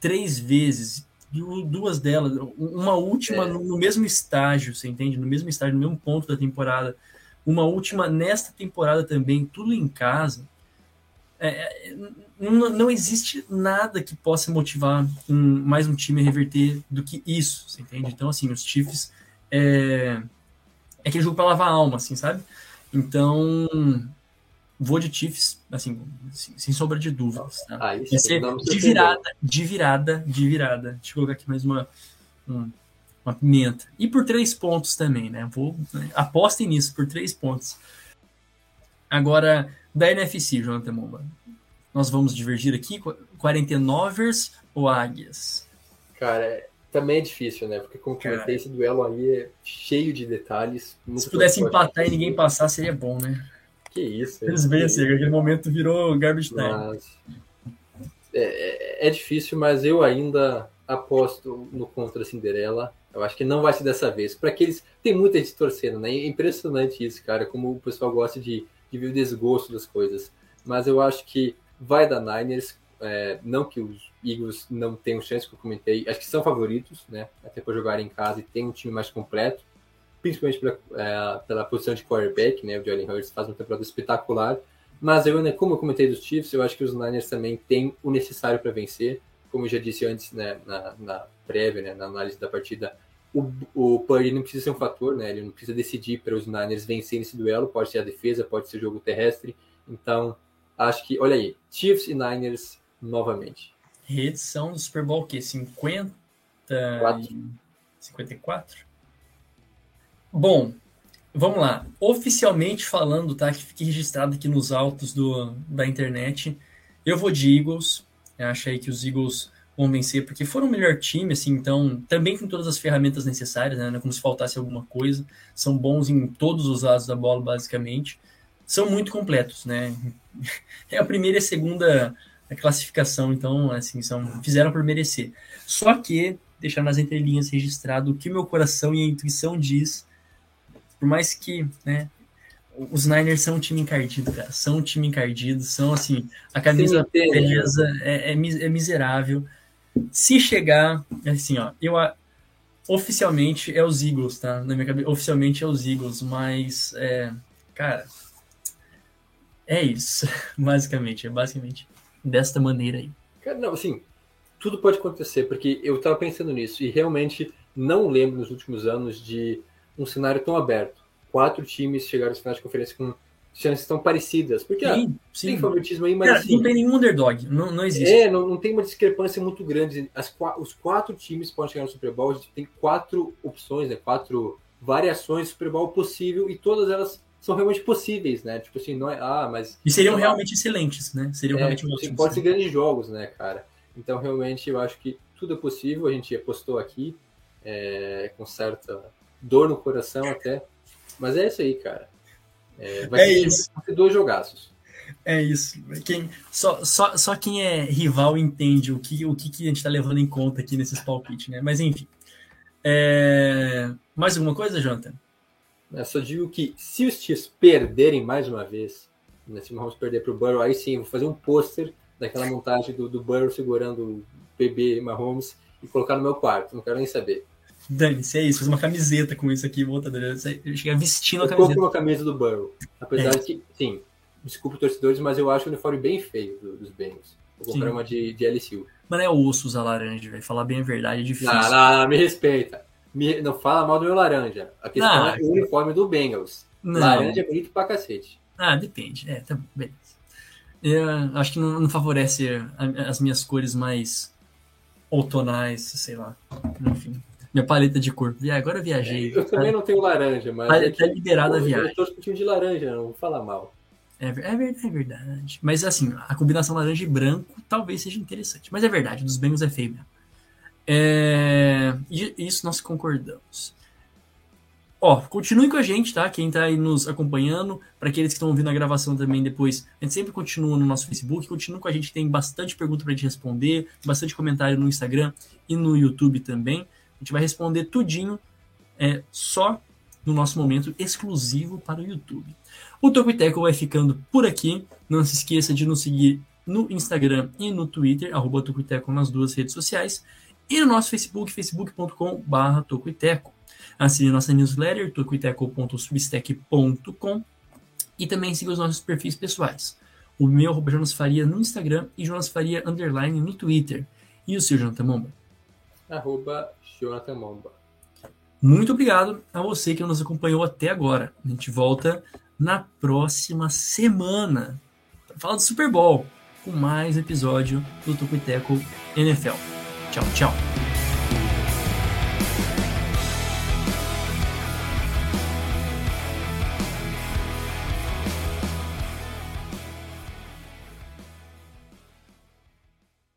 três vezes, duas delas, uma última é. no, no mesmo estágio, você entende? No mesmo estágio, no mesmo ponto da temporada. Uma última nesta temporada também, tudo em casa é, é, não, não, existe nada que possa motivar um, mais um time a reverter do que isso, você entende? Então, assim, os Chiefs é, é aquele jogo para lavar a alma, assim, sabe? Então, vou de Chiefs, assim, sem, sombra de dúvidas. Tá? Ah, Vai ser de virada, de virada, de virada. Deixa eu colocar aqui mais uma, um, uma pimenta. E por três pontos também, né? Vou, né? Apostem nisso, por três pontos. Agora, da NFC, Jonathan Momba. Nós vamos divergir aqui, 49ers ou Águias? Cara, é, também é difícil, né? Porque como comentei, esse duelo aí é cheio de detalhes. Se pudesse empatar e ninguém passar, seria bom, né? Que isso. Eles vencem, aquele momento virou garbage time. Mas, é, é, é difícil, mas eu ainda aposto no contra Cinderela. Eu acho que não vai ser dessa vez. Para aqueles. Tem muita gente torcendo, né? É impressionante isso, cara. Como o pessoal gosta de que viu o desgosto das coisas. Mas eu acho que vai dar Niners. É, não que os Eagles não tenham chance, que eu comentei. Acho que são favoritos, né? Até para jogar em casa e tem um time mais completo. Principalmente é, pela posição de quarterback, né? O Jalen Hurts faz uma temporada espetacular. Mas eu, né, como eu comentei dos Chiefs, eu acho que os Niners também têm o necessário para vencer. Como eu já disse antes, né, na, na prévia, né, na análise da partida, o, o Purdy não precisa ser um fator, né? Ele não precisa decidir para os Niners vencerem esse duelo. Pode ser a defesa, pode ser o jogo terrestre. Então, acho que, olha aí, Chiefs e Niners novamente. Reedição do Super Bowl, o quê? 50 Quatro. 54? Bom, vamos lá. Oficialmente falando, tá? Que fique registrado aqui nos autos do, da internet. Eu vou de Eagles. Eu acho aí que os Eagles vão vencer, porque foram o melhor time, assim, então, também com todas as ferramentas necessárias, né, como se faltasse alguma coisa, são bons em todos os lados da bola, basicamente, são muito completos, né, é a primeira e a segunda classificação, então, assim, são, fizeram por merecer, só que, deixar nas entrelinhas registrado o que meu coração e a intuição diz, por mais que, né, os Niners são um time encardido, cara. São um time encardido, são assim, a camisa beleza é, é, é miserável. Se chegar, assim, ó, eu oficialmente é os Eagles, tá? Na minha cabeça, oficialmente é os Eagles, mas é, cara, é isso, basicamente, é basicamente desta maneira aí. Cara, não, assim, tudo pode acontecer, porque eu tava pensando nisso e realmente não lembro nos últimos anos de um cenário tão aberto. Quatro times chegaram às finais de conferência com chances estão parecidas. Porque sim, ah, sim. tem favoritismo aí, mas. Cara, assim, não tem nenhum underdog, não, não existe. É, não, não tem uma discrepância muito grande. As, os quatro times podem chegar no Super Bowl, a gente tem quatro opções, né? Quatro variações do Super Bowl possível e todas elas são realmente possíveis, né? Tipo assim, não é. Ah, mas. E seriam realmente excelentes, né? Seriam é, realmente tipo, ótimos. Pode ser grandes jogos, né, cara? Então, realmente, eu acho que tudo é possível. A gente apostou aqui é, com certa dor no coração até. Mas é isso aí, cara. É, vai é ser, isso. dois jogaços. É isso. Quem, só, só, só quem é rival entende o que, o que, que a gente está levando em conta aqui nesses palpites, né? Mas enfim. É... Mais alguma coisa, Jonathan? Eu só digo que se os Chiefs perderem mais uma vez, né, se vamos perder para o Burrow, aí sim, vou fazer um pôster daquela montagem do, do Burrow segurando o bebê Mahomes e colocar no meu quarto. Não quero nem saber. Dane-se, é isso. Faz uma camiseta com isso aqui, volta. Eu cheguei vestindo a camiseta. Eu uma camisa do Burrow. Apesar é. de que, sim, desculpe torcedores, mas eu acho o uniforme bem feio do, dos Bengals. Vou comprar sim. uma de, de LSU. Mano, é osso usar laranja, velho. Falar bem a verdade é difícil. Não me respeita. Me, não fala mal do meu laranja. A questão não, é o uniforme do Bengals. Não. Laranja é bonito pra cacete. Ah, depende. É, tá beleza. Eu acho que não, não favorece as minhas cores mais outonais, sei lá. Enfim. Minha paleta de cor. E agora eu viajei. É, eu também não tenho laranja, mas. Paleta é liberada a viagem. Eu tô discutindo de laranja, não vou falar mal. É, é, verdade, é verdade. Mas assim, a combinação laranja e branco talvez seja interessante. Mas é verdade, dos Bengals é feio mesmo. É, isso nós concordamos. Ó, continue com a gente, tá? Quem tá aí nos acompanhando, para aqueles que estão ouvindo a gravação também depois, a gente sempre continua no nosso Facebook, continua com a gente, tem bastante pergunta pra gente responder, bastante comentário no Instagram e no YouTube também. A gente vai responder tudinho é, só no nosso momento exclusivo para o YouTube. O Tocoiteco vai ficando por aqui. Não se esqueça de nos seguir no Instagram e no Twitter, arroba nas duas redes sociais. E no nosso Facebook, facebook.com.br Tocoiteco. Assine nossa newsletter, tocoiteco.substack.com e também siga os nossos perfis pessoais. O meu, arroba Jonas Faria no Instagram e Jonas Faria, underline, no Twitter. E o seu, Jonathan Momba? Arroba Jonathan Momba. Muito obrigado a você que nos acompanhou até agora. A gente volta na próxima semana para falar do Super Bowl com mais episódio do Tucuiteco NFL. 叫叫。